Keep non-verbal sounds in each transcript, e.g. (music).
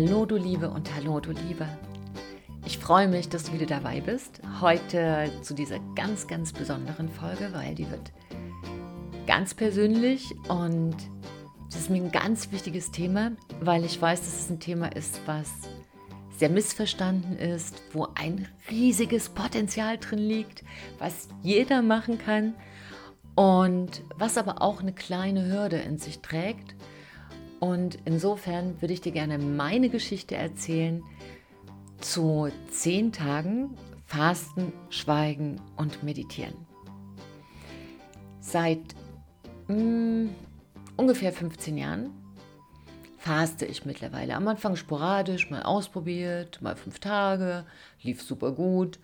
Hallo du Liebe und hallo du Liebe. Ich freue mich, dass du wieder dabei bist. Heute zu dieser ganz, ganz besonderen Folge, weil die wird ganz persönlich und das ist mir ein ganz wichtiges Thema, weil ich weiß, dass es ein Thema ist, was sehr missverstanden ist, wo ein riesiges Potenzial drin liegt, was jeder machen kann und was aber auch eine kleine Hürde in sich trägt. Und insofern würde ich dir gerne meine Geschichte erzählen zu zehn Tagen Fasten, Schweigen und Meditieren. Seit mh, mm, ungefähr 15 Jahren faste ich mittlerweile. Am Anfang sporadisch, mal ausprobiert, mal fünf Tage, lief super gut.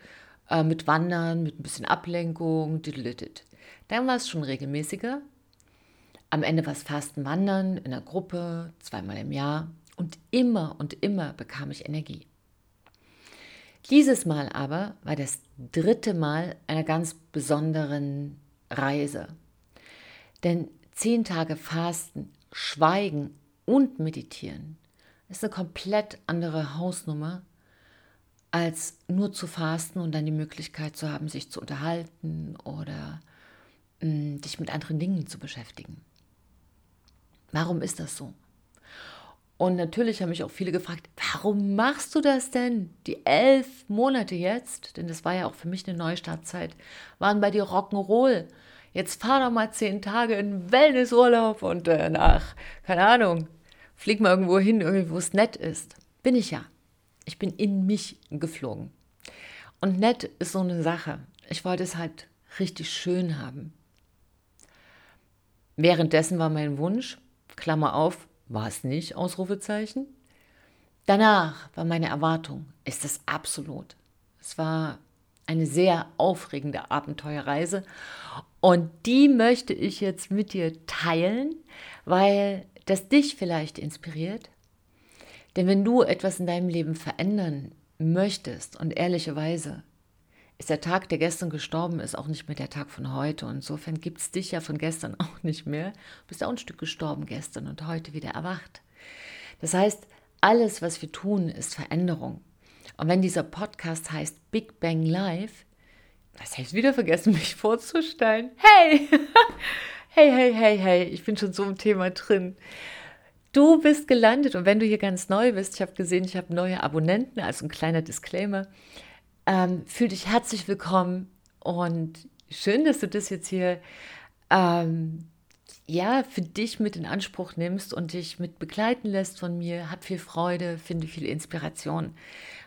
Äh, mit Wandern, mit ein bisschen Ablenkung, diddlitit. Dann war es schon regelmäßiger. Am Ende war es Fasten, Wandern in der Gruppe, zweimal im Jahr. Und immer und immer bekam ich Energie. Dieses Mal aber war das dritte Mal einer ganz besonderen Reise. Denn zehn Tage Fasten, Schweigen und Meditieren ist eine komplett andere Hausnummer, als nur zu fasten und dann die Möglichkeit zu haben, sich zu unterhalten oder mh, mm, dich mit anderen Dingen zu beschäftigen. Warum ist das so? Und natürlich haben mich auch viele gefragt, warum machst du das denn? Die elf Monate jetzt, denn das war ja auch für mich eine Neustartzeit, waren bei dir Rock'n'Roll. Jetzt fahr doch mal zehn Tage in Wellnessurlaub und danach, keine Ahnung, flieg mal irgendwo hin, wo es nett ist. Bin ich ja. Ich bin in mich geflogen. Und nett ist so eine Sache. Ich wollte es halt richtig schön haben. Währenddessen war mein Wunsch, Klammer auf, war es nicht, Ausrufezeichen. Danach war meine Erwartung, ist es absolut. Es war eine sehr aufregende Abenteuerreise und die möchte ich jetzt mit dir teilen, weil das dich vielleicht inspiriert. Denn wenn du etwas in deinem Leben verändern möchtest und ehrlicherweise ist der Tag, der gestern gestorben ist, auch nicht mehr der Tag von heute. Und insofern gibt es dich ja von gestern (laughs) auch nicht mehr. Du bist auch ein Stück gestorben gestern und heute wieder erwacht. Das heißt, alles, was wir tun, ist Veränderung. Und wenn dieser Podcast heißt Big Bang Live, was heißt wieder vergessen, (laughs) mich vorzustellen? Hey! (laughs) hey, hey, hey, hey, ich bin schon so im Thema drin. Du bist gelandet und wenn du hier ganz neu bist, ich habe gesehen, ich habe neue Abonnenten, also ein kleiner Disclaimer. Ähm, fühl dich herzlich willkommen und schön, dass du das jetzt hier ähm, ja, für dich mit in Anspruch nimmst und dich mit begleiten lässt von mir. Hab viel Freude, finde viel Inspiration.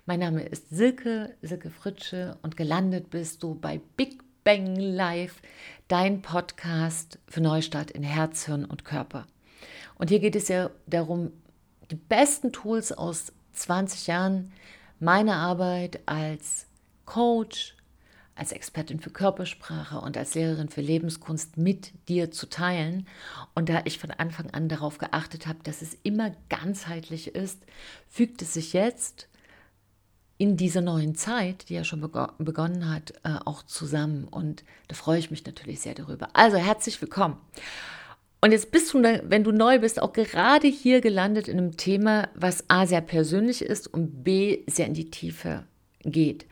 Mein Name ist Silke, Silke Fritsche und gelandet bist du bei Big Bang Live, dein Podcast für Neustart in Herz, Hirn und Körper. Und hier geht es ja darum, die besten Tools aus 20 Jahren meiner Arbeit als Coach, als Expertin für Körpersprache und als Lehrerin für Lebenskunst mit dir zu teilen. Und da ich von Anfang an darauf geachtet habe, dass es immer ganzheitlich ist, fügt es sich jetzt in dieser neuen Zeit, die ja schon begonnen hat, äh, auch zusammen. Und da freue ich mich natürlich sehr darüber. Also herzlich willkommen. Und jetzt bist du, wenn du neu bist, auch gerade hier gelandet in einem Thema, was A sehr persönlich ist und B sehr in die Tiefe geht.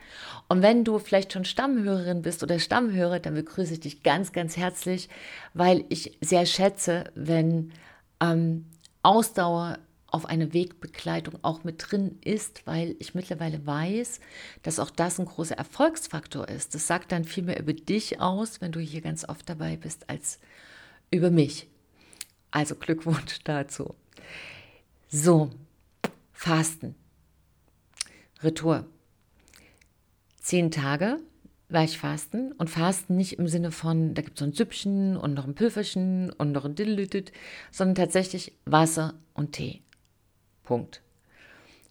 Und wenn du vielleicht schon Stammhörerin bist oder Stammhörer, dann begrüße ich dich ganz, ganz herzlich, weil ich sehr schätze, wenn ähm, Ausdauer auf eine Wegbegleitung auch mit drin ist, weil ich mittlerweile weiß, dass auch das ein großer Erfolgsfaktor ist. Das sagt dann viel mehr über dich aus, wenn du hier ganz oft dabei bist, als über mich. Also Glückwunsch dazu. So, Fasten. Retour zehn Tage war ich fasten und fasten nicht im Sinne von, da gibt es so ein Süppchen und noch ein Pülferchen und noch ein Dillütit, sondern tatsächlich Wasser und Tee. Punkt.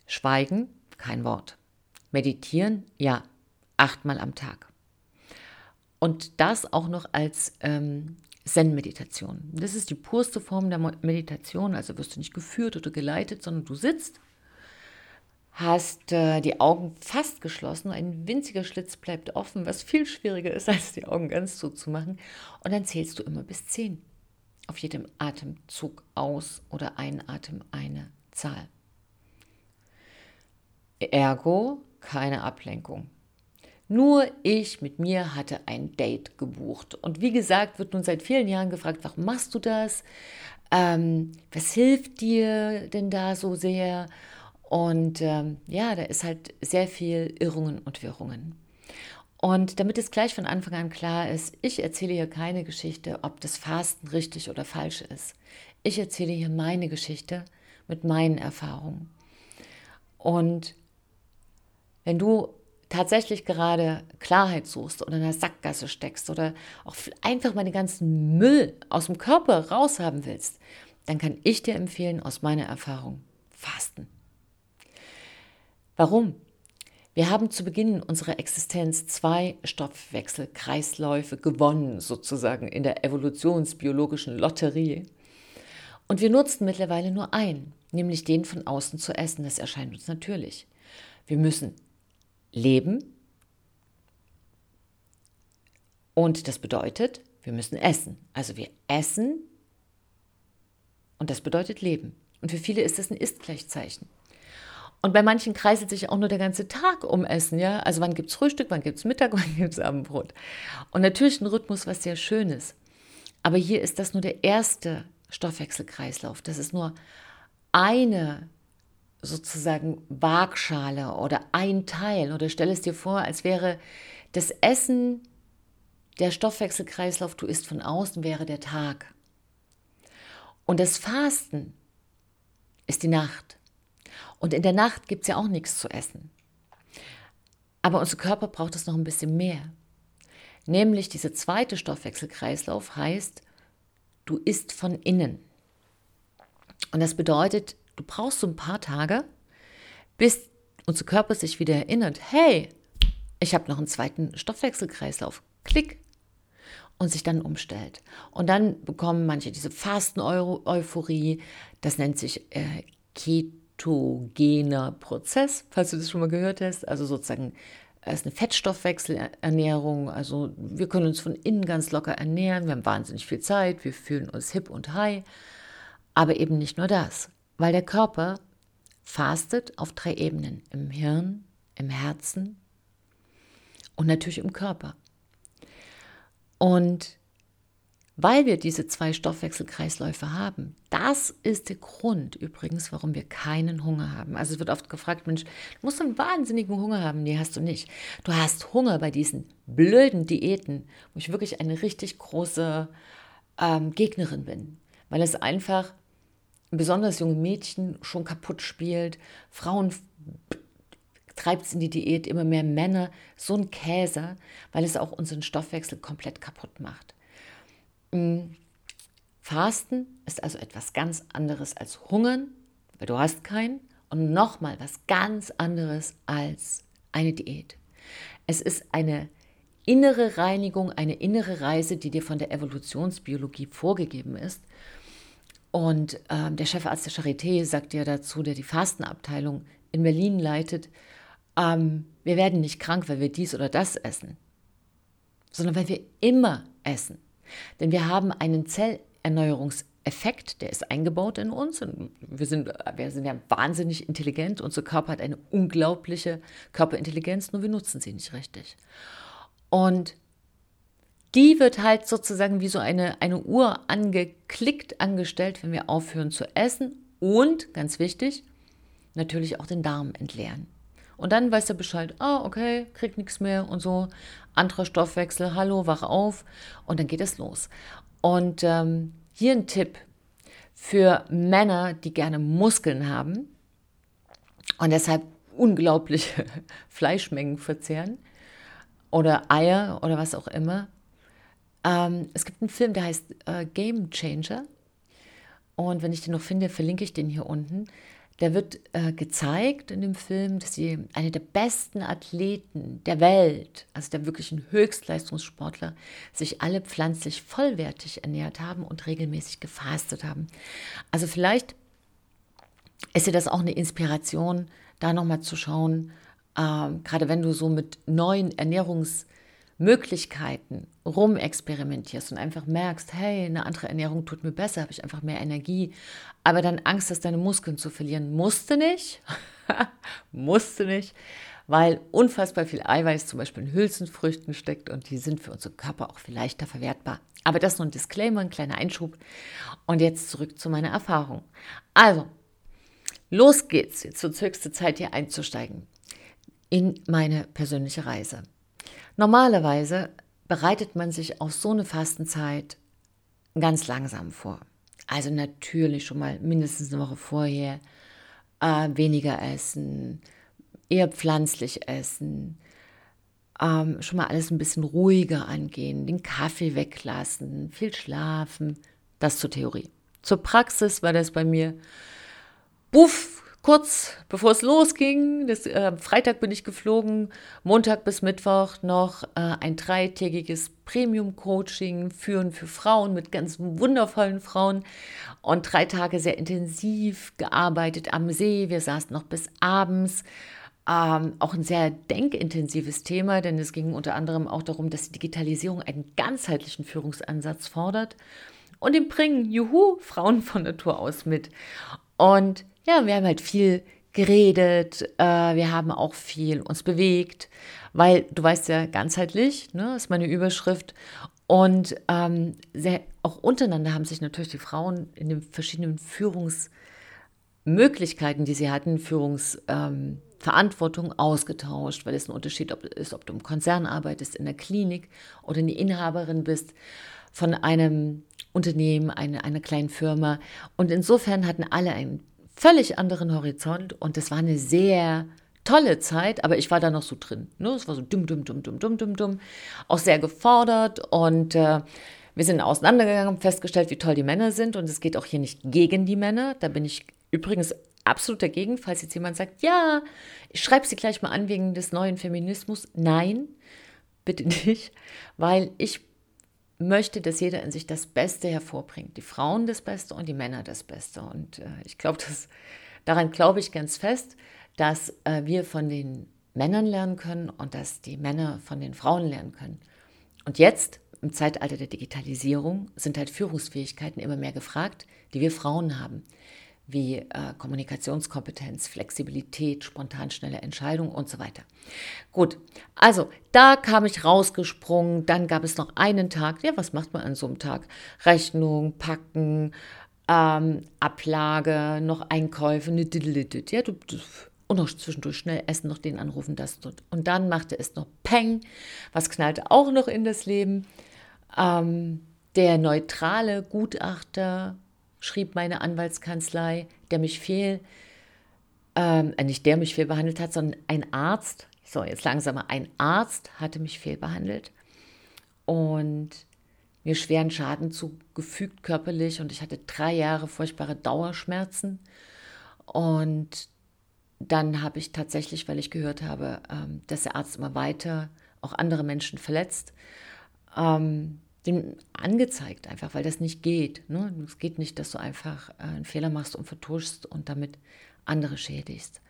Schweigen, kein Wort. Meditieren, ja, achtmal am Tag. Und das auch noch als ähm, Zen-Meditation. Das ist die purste Form der Meditation, also wirst du nicht geführt oder geleitet, sondern du sitzt hast äh, die Augen fast geschlossen, ein winziger Schlitz bleibt offen, was viel schwieriger ist, (laughs) als die Augen ganz zuzumachen. Und dann zählst du immer bis zehn. Auf jedem Atemzug aus oder einatmen eine Zahl. Ergo keine Ablenkung. Nur ich mit mir hatte ein Date gebucht. Und wie gesagt, wird nun seit vielen Jahren gefragt, warum machst du das? Ähm, was hilft dir denn da so sehr? Und ähm, ja, da ist halt sehr viel Irrungen und Wirrungen. Und damit es gleich von Anfang an klar ist, ich erzähle hier keine Geschichte, ob das Fasten richtig oder falsch ist. Ich erzähle hier meine Geschichte mit meinen Erfahrungen. Und wenn du tatsächlich gerade Klarheit suchst oder in einer Sackgasse steckst oder auch einfach mal den ganzen Müll aus dem Körper raushaben willst, dann kann ich dir empfehlen, aus meiner Erfahrung, fasten. Warum? Wir haben zu Beginn unserer Existenz zwei Stoffwechselkreisläufe gewonnen, sozusagen in der evolutionsbiologischen Lotterie. Und wir nutzen mittlerweile nur einen, nämlich den von außen zu essen. Das erscheint uns natürlich. Wir müssen leben. Und das bedeutet, wir müssen essen. Also wir essen und das bedeutet leben. Und für viele ist das ein Ist-Gleichzeichen. Und bei manchen kreiselt sich auch nur der ganze Tag um Essen, ja. Also wann gibt es Frühstück, wann gibt es Mittag, (laughs) wann gibt es Abendbrot. Und natürlich ein Rhythmus, was sehr Schönes. Aber hier ist das nur der erste Stoffwechselkreislauf. Das ist nur eine sozusagen Waagschale oder ein Teil oder stell es dir vor, als wäre das Essen der Stoffwechselkreislauf, du isst von außen, wäre der Tag. Und das Fasten ist die Nacht. Und in der Nacht gibt es ja auch nichts zu essen. Aber unser Körper braucht es noch ein bisschen mehr. Nämlich dieser zweite Stoffwechselkreislauf heißt, du isst von innen. Und das bedeutet, Du brauchst so ein paar Tage, bis unser Körper sich wieder erinnert, hey, ich habe noch einen zweiten Stoffwechselkreislauf. Klick. Und sich dann umstellt. Und dann bekommen manche diese Fasten-Euphorie. Das nennt sich äh, ketogener Prozess, falls du das schon mal gehört hast. Also sozusagen es ist eine Fettstoffwechselernährung. Also wir können uns von innen ganz locker ernähren. Wir haben wahnsinnig viel Zeit. Wir fühlen uns hip und high. Aber eben nicht nur das weil der Körper fastet auf drei Ebenen, im Hirn, im Herzen und natürlich im Körper. Und weil wir diese zwei Stoffwechselkreisläufe haben, das ist der Grund übrigens, warum wir keinen Hunger haben. Also es wird oft gefragt, Mensch, du musst einen wahnsinnigen Hunger haben. Nee, hast du nicht. Du hast Hunger bei diesen blöden Diäten, wo ich wirklich eine richtig große ähm, Gegnerin bin, weil es einfach besonders junge Mädchen schon kaputt spielt. Frauen treibt es in die Diät, immer mehr Männer. So ein Käse, weil es auch unseren Stoffwechsel komplett kaputt macht. Mm. Fasten ist also etwas ganz anderes als Hungern, weil du hast keinen. Und nochmal was ganz anderes als eine Diät. Es ist eine innere Reinigung, eine innere Reise, die dir von der Evolutionsbiologie vorgegeben ist. Und ähm, der Chefarzt der Charité sagt ja dazu, der die Fastenabteilung in Berlin leitet, ähm, wir werden nicht krank, weil wir dies oder das essen, sondern weil wir immer essen. Denn wir haben einen Zellerneuerungseffekt, der ist eingebaut in uns. Und wir sind, wir sind ja wahnsinnig intelligent. Unser Körper hat eine unglaubliche Körperintelligenz, nur wir nutzen sie nicht richtig. Und die wird halt sozusagen wie so eine, eine Uhr angeklickt, angestellt, wenn wir aufhören zu essen und, ganz wichtig, natürlich auch den Darm entleeren. Und dann weiß er Bescheid, ah, okay, kriegt nichts mehr und so. Anderer Stoffwechsel, hallo, wach auf. Und dann geht es los. Und ähm, hier ein Tipp für Männer, die gerne Muskeln haben und deshalb unglaubliche (laughs) Fleischmengen verzehren oder Eier oder was auch immer. Ähm, es gibt einen Film, der heißt äh, Game Changer. Und wenn ich den noch finde, verlinke ich den hier unten. Da wird äh, gezeigt in dem Film, dass sie eine der besten Athleten der Welt, also der wirklichen Höchstleistungssportler, sich alle pflanzlich vollwertig ernährt haben und regelmäßig gefastet haben. Also vielleicht ist dir das auch eine Inspiration, da nochmal zu schauen, äh, gerade wenn du so mit neuen Ernährungs- Möglichkeiten rumexperimentierst und einfach merkst, hey, eine andere Ernährung tut mir besser, habe ich einfach mehr Energie, aber dann Angst hast, deine Muskeln zu verlieren, musste nicht. (laughs) Musste nicht, weil unfassbar viel Eiweiß zum Beispiel in Hülsenfrüchten steckt und die sind für unseren Körper auch viel leichter verwertbar. Aber das nur ein Disclaimer, ein kleiner Einschub. Und jetzt zurück zu meiner Erfahrung. Also, los geht's. Jetzt wird höchste Zeit, hier einzusteigen in meine persönliche Reise. Normalerweise bereitet man sich auf so eine Fastenzeit ganz langsam vor. Also natürlich schon mal mindestens eine Woche vorher äh, weniger essen, eher pflanzlich essen, ähm, schon mal alles ein bisschen ruhiger angehen, den Kaffee weglassen, viel schlafen. Das zur Theorie. Zur Praxis war das bei mir, buff, kurz bevor es losging, das, äh, Freitag bin ich geflogen, Montag bis Mittwoch noch äh, ein dreitägiges Premium-Coaching führen für Frauen mit ganz wundervollen Frauen und drei Tage sehr intensiv gearbeitet am See. Wir saßen noch bis abends. Ähm, auch ein sehr denkintensives Thema, denn es ging unter anderem auch darum, dass die Digitalisierung einen ganzheitlichen Führungsansatz fordert. Und den bringen, juhu, Frauen von Natur aus mit. Und ja, wir haben halt viel geredet, äh, wir haben auch viel uns bewegt, weil du weißt ja ganzheitlich, ne, ist meine Überschrift. Und ähm, sehr, auch untereinander haben sich natürlich die Frauen in den verschiedenen Führungsmöglichkeiten, die sie hatten, Führungsverantwortung ähm, ausgetauscht, weil es ein Unterschied ist, ob du im Konzern arbeitest, in der Klinik oder eine Inhaberin bist von einem Unternehmen, eine, einer kleinen Firma. Und insofern hatten alle einen völlig anderen Horizont und es war eine sehr tolle Zeit, aber ich war da noch so drin. Ne? Es war so dumm, dumm, dumm, dumm, dumm, dumm, dumm. Auch sehr gefordert und äh, wir sind auseinandergegangen, festgestellt, wie toll die Männer sind und es geht auch hier nicht gegen die Männer. Da bin ich übrigens absolut dagegen, falls jetzt jemand sagt, ja, ich schreibe sie gleich mal an wegen des neuen Feminismus. Nein, bitte (laughs) nicht, weil ich möchte, dass jeder in sich das Beste hervorbringt. Die Frauen das Beste und die Männer das Beste. Und äh, ich glaube, daran glaube ich ganz fest, dass äh, wir von den Männern lernen können und dass die Männer von den Frauen lernen können. Und jetzt, im Zeitalter der Digitalisierung, sind halt Führungsfähigkeiten immer mehr gefragt, die wir Frauen haben wie äh, Kommunikationskompetenz, Flexibilität, spontan schnelle Entscheidungen und so weiter. Gut, also da kam ich rausgesprungen, dann gab es noch einen Tag, ja, was macht man an so einem Tag? Rechnung, packen, ähm, Ablage, noch Einkäufe, ne, ja, du, du, und noch zwischendurch schnell essen, noch den anrufen, das und, und dann machte es noch Peng, was knallte auch noch in das Leben. Ähm, der neutrale Gutachter schrieb meine Anwaltskanzlei, der mich fehl, ähm, äh, nicht der mich fehl behandelt hat, sondern ein Arzt, so jetzt langsamer, ein Arzt hatte mich fehlbehandelt und mir schweren Schaden zugefügt körperlich und ich hatte drei Jahre furchtbare Dauerschmerzen. Und dann habe ich tatsächlich, weil ich gehört habe, ähm, dass der Arzt immer weiter auch andere Menschen verletzt, ähm, den angezeigt, einfach weil das nicht geht. Ne? Es geht nicht, dass du einfach äh, einen Fehler machst und vertuschst und damit andere schädigst.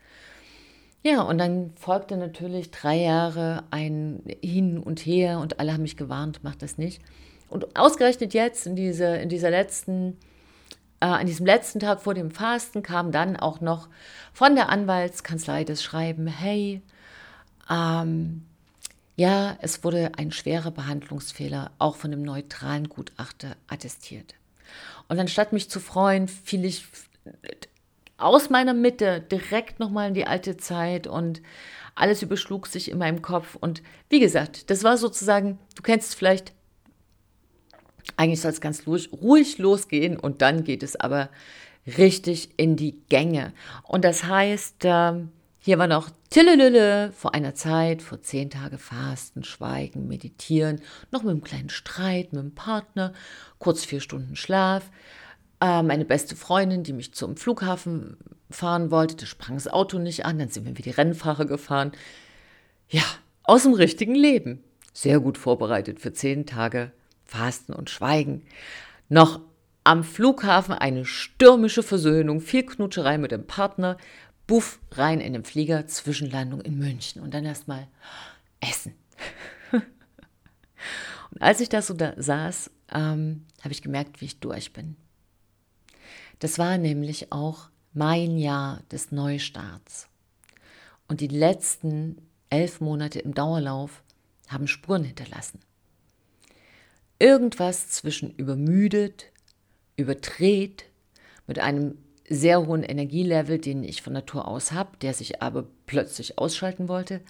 Ja, und dann folgte natürlich drei Jahre ein Hin und Her und alle haben mich gewarnt, mach das nicht. Und ausgerechnet jetzt, in, diese, in dieser letzten, äh, an diesem letzten Tag vor dem Fasten, kam dann auch noch von der Anwaltskanzlei das Schreiben, hey, ähm, ja, es wurde ein schwerer Behandlungsfehler auch von einem neutralen Gutachter attestiert. Und anstatt mich zu freuen, fiel ich aus meiner Mitte direkt nochmal in die alte Zeit und alles überschlug sich in meinem Kopf. Und wie gesagt, das war sozusagen, du kennst es vielleicht, eigentlich soll es ganz ruhig, ruhig losgehen und dann geht es aber richtig in die Gänge. Und das heißt, ähm, hier war noch Tillelülle vor einer Zeit, vor zehn Tage Fasten, Schweigen, Meditieren, noch mit einem kleinen Streit mit dem Partner, kurz vier Stunden Schlaf. Meine beste Freundin, die mich zum Flughafen fahren wollte, da sprang das Auto nicht an, dann sind wir wie die Rennfahrer gefahren. Ja, aus dem richtigen Leben. Sehr gut vorbereitet für zehn Tage Fasten und Schweigen. Noch am Flughafen eine stürmische Versöhnung, viel Knutscherei mit dem Partner, buff, rein in den Flieger, Zwischenlandung in München und dann erstmal essen. (laughs) und als ich da so da saß, ähm, habe ich gemerkt, wie ich durch bin. Das war nämlich auch mein Jahr des Neustarts. Und die letzten elf Monate im Dauerlauf haben Spuren hinterlassen. Irgendwas zwischen übermüdet, überdreht, mit einem sehr hohen Energielevel, den ich von Natur aus habe, der sich aber plötzlich ausschalten wollte,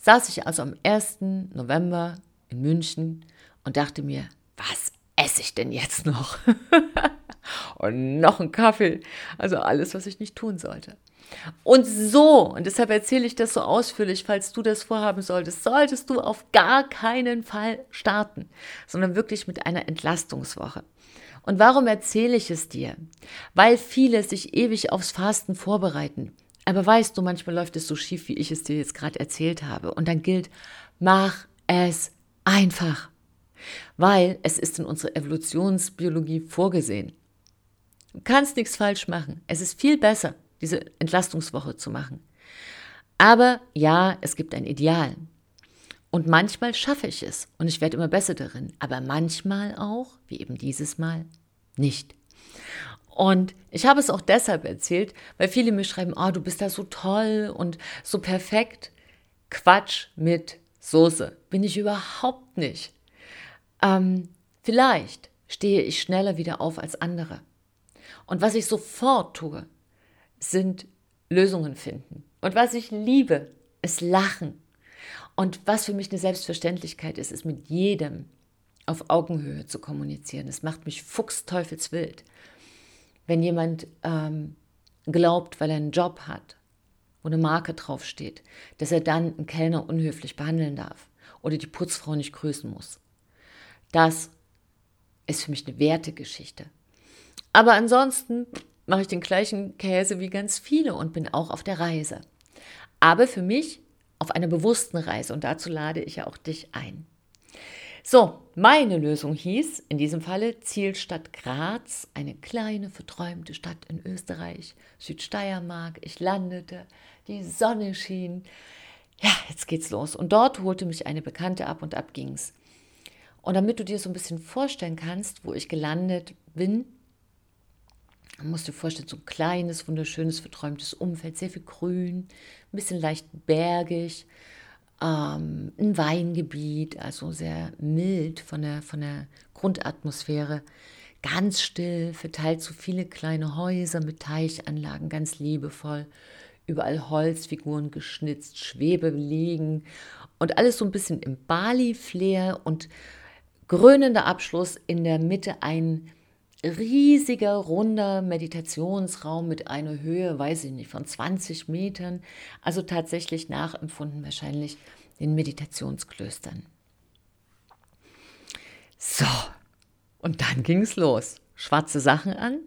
saß ich also am 1. November in München und dachte mir, was esse ich denn jetzt noch? (laughs) und noch ein Kaffee. Also alles, was ich nicht tun sollte. Und so, und deshalb erzähle ich das so ausführlich, falls du das vorhaben solltest, solltest du auf gar keinen Fall starten, sondern wirklich mit einer Entlastungswoche. Und warum erzähle ich es dir? Weil viele sich ewig aufs Fasten vorbereiten. Aber weißt du, manchmal läuft es so schief, wie ich es dir jetzt gerade erzählt habe. Und dann gilt, mach es einfach. Weil es ist in unserer Evolutionsbiologie vorgesehen. Du kannst nichts falsch machen. Es ist viel besser, diese Entlastungswoche zu machen. Aber ja, es gibt ein Ideal. Und manchmal schaffe ich es und ich werde immer besser darin. Aber manchmal auch, wie eben dieses Mal, nicht. Und ich habe es auch deshalb erzählt, weil viele mir schreiben, oh, du bist da so toll und so perfekt. Quatsch mit Soße. Bin ich überhaupt nicht. Ähm, vielleicht stehe ich schneller wieder auf als andere. Und was ich sofort tue, sind Lösungen finden. Und was ich liebe, ist Lachen. Und was für mich eine Selbstverständlichkeit ist, ist mit jedem auf Augenhöhe zu kommunizieren. Es macht mich fuchsteufelswild, wenn jemand ähm, glaubt, weil er einen Job hat, wo eine Marke draufsteht, dass er dann einen Kellner unhöflich behandeln darf oder die Putzfrau nicht grüßen muss. Das ist für mich eine Wertegeschichte. Aber ansonsten mache ich den gleichen Käse wie ganz viele und bin auch auf der Reise. Aber für mich auf einer bewussten Reise und dazu lade ich ja auch dich ein. So, meine Lösung hieß in diesem Falle Zielstadt Graz, eine kleine verträumte Stadt in Österreich, Südsteiermark. Ich landete, die Sonne schien. Ja, jetzt geht's los. Und dort holte mich eine Bekannte ab und ab ging's. Und damit du dir so ein bisschen vorstellen kannst, wo ich gelandet bin, man muss dir vorstellen, so ein kleines, wunderschönes, verträumtes Umfeld, sehr viel Grün, ein bisschen leicht bergig, ähm, ein Weingebiet, also sehr mild von der, von der Grundatmosphäre, ganz still, verteilt so viele kleine Häuser mit Teichanlagen, ganz liebevoll, überall Holzfiguren geschnitzt, Schwebe liegen und alles so ein bisschen im Bali-Flair und krönender Abschluss in der Mitte ein riesiger, runder Meditationsraum mit einer Höhe, weiß ich nicht, von 20 Metern. Also tatsächlich nachempfunden wahrscheinlich den Meditationsklöstern. So, und dann ging es los. Schwarze Sachen an.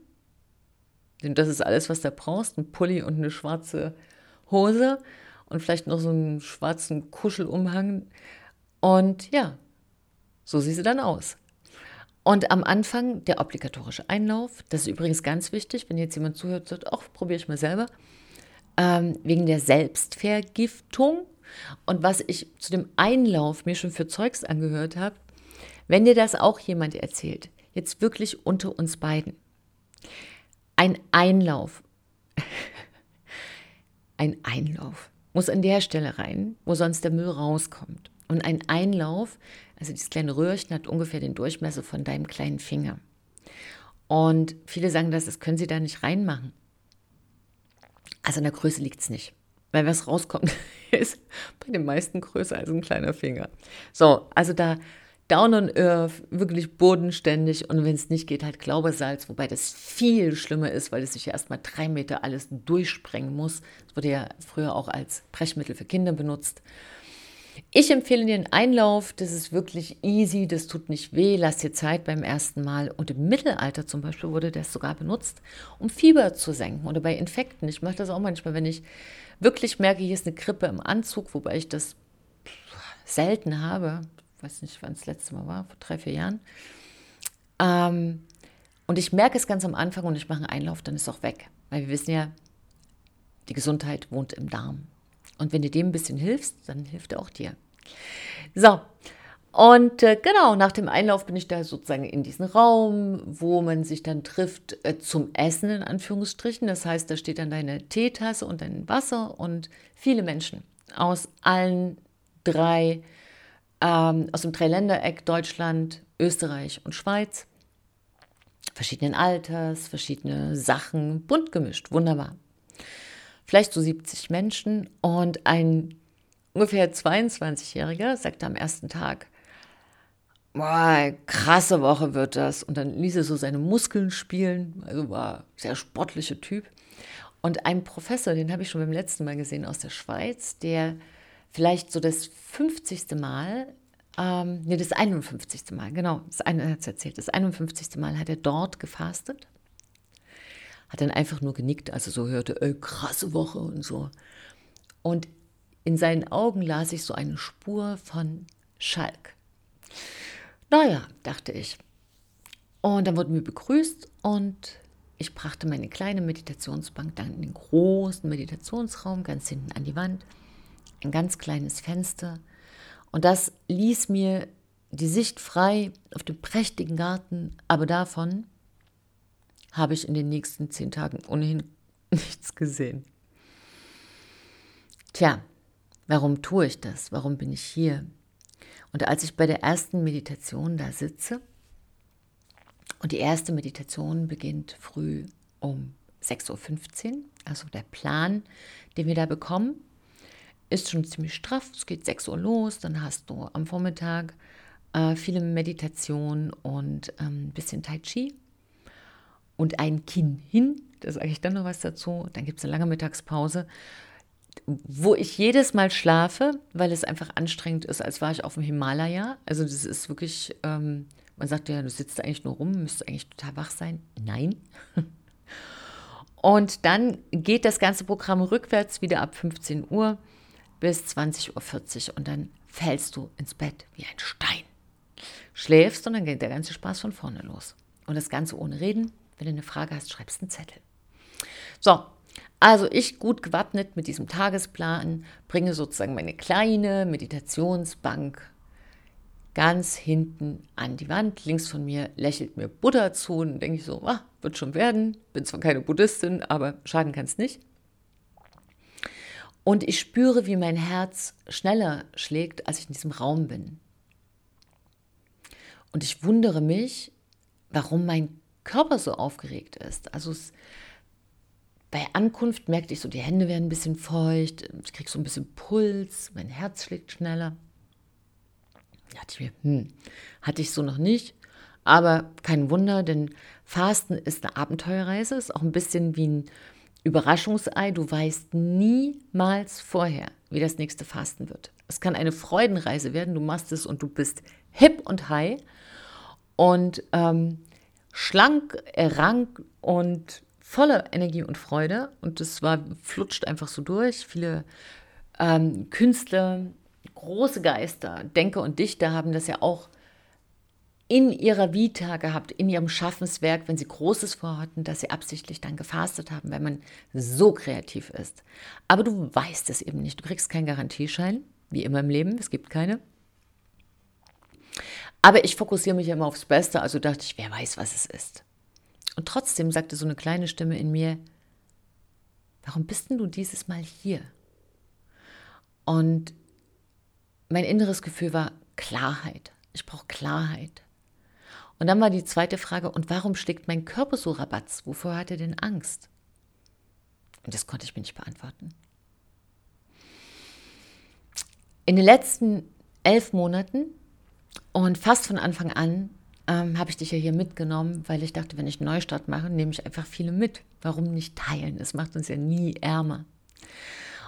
Denn das ist alles, was du brauchst. Ein Pulli und eine schwarze Hose und vielleicht noch so einen schwarzen Kuschelumhang. Und ja, so sieht sie dann aus. Und am Anfang der obligatorische Einlauf, das ist übrigens ganz wichtig, wenn jetzt jemand zuhört, sagt, ach, probiere ich mal selber, ähm, wegen der Selbstvergiftung. Und was ich zu dem Einlauf mir schon für Zeugs angehört habe, wenn dir das auch jemand erzählt, jetzt wirklich unter uns beiden, ein Einlauf, (laughs) ein Einlauf muss an der Stelle rein, wo sonst der Müll rauskommt. Und ein Einlauf, also dieses kleine Röhrchen hat ungefähr den Durchmesser von deinem kleinen Finger. Und viele sagen das, das können sie da nicht reinmachen. Also an der Größe liegt es nicht. Weil was rauskommt, (laughs) ist bei den meisten größer als ein kleiner Finger. So, also da down on earth, wirklich bodenständig und wenn es nicht geht, halt Glaubersalz, wobei das viel schlimmer ist, weil es sich ja erstmal drei Meter alles durchsprengen muss. Das wurde ja früher auch als Brechmittel für Kinder benutzt. Ich empfehle dir einen Einlauf, das ist wirklich easy, das tut nicht weh, lass dir Zeit beim ersten Mal. Und im Mittelalter zum Beispiel wurde das sogar benutzt, um Fieber zu senken oder bei Infekten. Ich mache das auch manchmal, wenn ich wirklich merke, hier ist eine Grippe im Anzug, wobei ich das selten habe. Ich weiß nicht, wann es das letzte Mal war, vor drei, vier Jahren. Ähm, und ich merke es ganz am Anfang und ich mache einen Einlauf, dann ist es auch weg. Weil wir wissen ja, die Gesundheit wohnt im Darm. Und wenn du dem ein bisschen hilfst, dann hilft er auch dir. So, Und äh, genau, nach dem Einlauf bin ich da sozusagen in diesen Raum, wo man sich dann trifft äh, zum Essen in Anführungsstrichen. Das heißt, da steht dann deine Teetasse und dein Wasser und viele Menschen aus allen drei, ähm, aus dem Dreiländereck Deutschland, Österreich und Schweiz. Verschiedenen Alters, verschiedene Sachen, bunt gemischt, wunderbar. Vielleicht so 70 Menschen und ein ungefähr 22-Jähriger sagte am ersten Tag, boah, krasse Woche wird das. Und dann ließ er so seine Muskeln spielen, also war sehr sportlicher Typ. Und ein Professor, den habe ich schon beim letzten Mal gesehen aus der Schweiz, der vielleicht so das 50. Mal, ähm, nee, das 51. Mal, genau, das eine hat es erzählt, das 51. Mal hat er dort gefastet. Hat dann einfach nur genickt, also so hörte, ey, krasse Woche und so. Und in seinen Augen las ich so eine Spur von Schalk. Naja, dachte ich. Und dann wurden wir begrüßt und ich brachte meine kleine Meditationsbank dann in den großen Meditationsraum ganz hinten an die Wand, ein ganz kleines Fenster. Und das ließ mir die Sicht frei auf den prächtigen Garten, aber davon habe ich in den nächsten zehn Tagen ohnehin (laughs) nichts gesehen. Tja, warum tue ich das? Warum bin ich hier? Und als ich bei der ersten Meditation da sitze, und die erste Meditation beginnt früh um 6.15 Uhr, also der Plan, den wir da bekommen, ist schon ziemlich straff. Es geht 6 Uhr los, dann hast du am Vormittag äh, viele Meditationen und ein ähm, bisschen Tai Chi und ein Kinn hin. Da sage ich dann noch was dazu. Dann gibt es eine lange Mittagspause wo ich jedes Mal schlafe, weil es einfach anstrengend ist, als war ich auf dem Himalaya. Also das ist wirklich, ähm, man sagt ja, du sitzt eigentlich nur rum, müsstest eigentlich total wach sein. Nein. (laughs) Und dann geht das ganze Programm rückwärts wieder ab 15 Uhr bis 20.40 Uhr und dann fällst du ins Bett wie ein Stein. Schläfst und dann geht der ganze Spaß von vorne los. Und das Ganze ohne Reden. Wenn du eine Frage hast, schreibst einen Zettel. So, also ich gut gewappnet mit diesem Tagesplan bringe sozusagen meine kleine Meditationsbank ganz hinten an die Wand. Links von mir lächelt mir Buddha zu und denke ich so, ah, wird schon werden. Bin zwar keine Buddhistin, aber schaden kann es nicht. Und ich spüre, wie mein Herz schneller schlägt, als ich in diesem Raum bin. Und ich wundere mich, warum mein Körper so aufgeregt ist. Also es bei Ankunft merkte ich so, die Hände werden ein bisschen feucht, ich kriege so ein bisschen Puls, mein Herz schlägt schneller. Da dachte ich mir, hm, hatte ich so noch nicht. Aber kein Wunder, denn Fasten ist eine Abenteuerreise, ist auch ein bisschen wie ein Überraschungsei. Du weißt niemals vorher, wie das nächste Fasten wird. Es kann eine Freudenreise werden, du machst es und du bist hip und high und ähm, schlank, rank und voller Energie und Freude und das war, flutscht einfach so durch. Viele ähm, Künstler, große Geister, Denker und Dichter haben das ja auch in ihrer Vita gehabt, in ihrem Schaffenswerk, wenn sie Großes vorhatten, dass sie absichtlich dann gefastet haben, weil man so kreativ ist. Aber du weißt es eben nicht. Du kriegst keinen Garantieschein, wie immer im Leben. Es gibt keine. Aber ich fokussiere mich immer aufs Beste, also dachte ich, wer weiß, was es ist. Und trotzdem sagte so eine kleine Stimme in mir, warum bist denn du dieses Mal hier? Und mein inneres Gefühl war Klarheit. Ich brauche Klarheit. Und dann war die zweite Frage, und warum schlägt mein Körper so rabatz? Wovor hat er denn Angst? Und das konnte ich mir nicht beantworten. In den letzten elf Monaten und fast von Anfang an ähm, habe ich dich ja hier mitgenommen, weil ich dachte, wenn ich einen Neustart mache, nehme ich einfach viele mit. Warum nicht teilen? Es macht uns ja nie ärmer.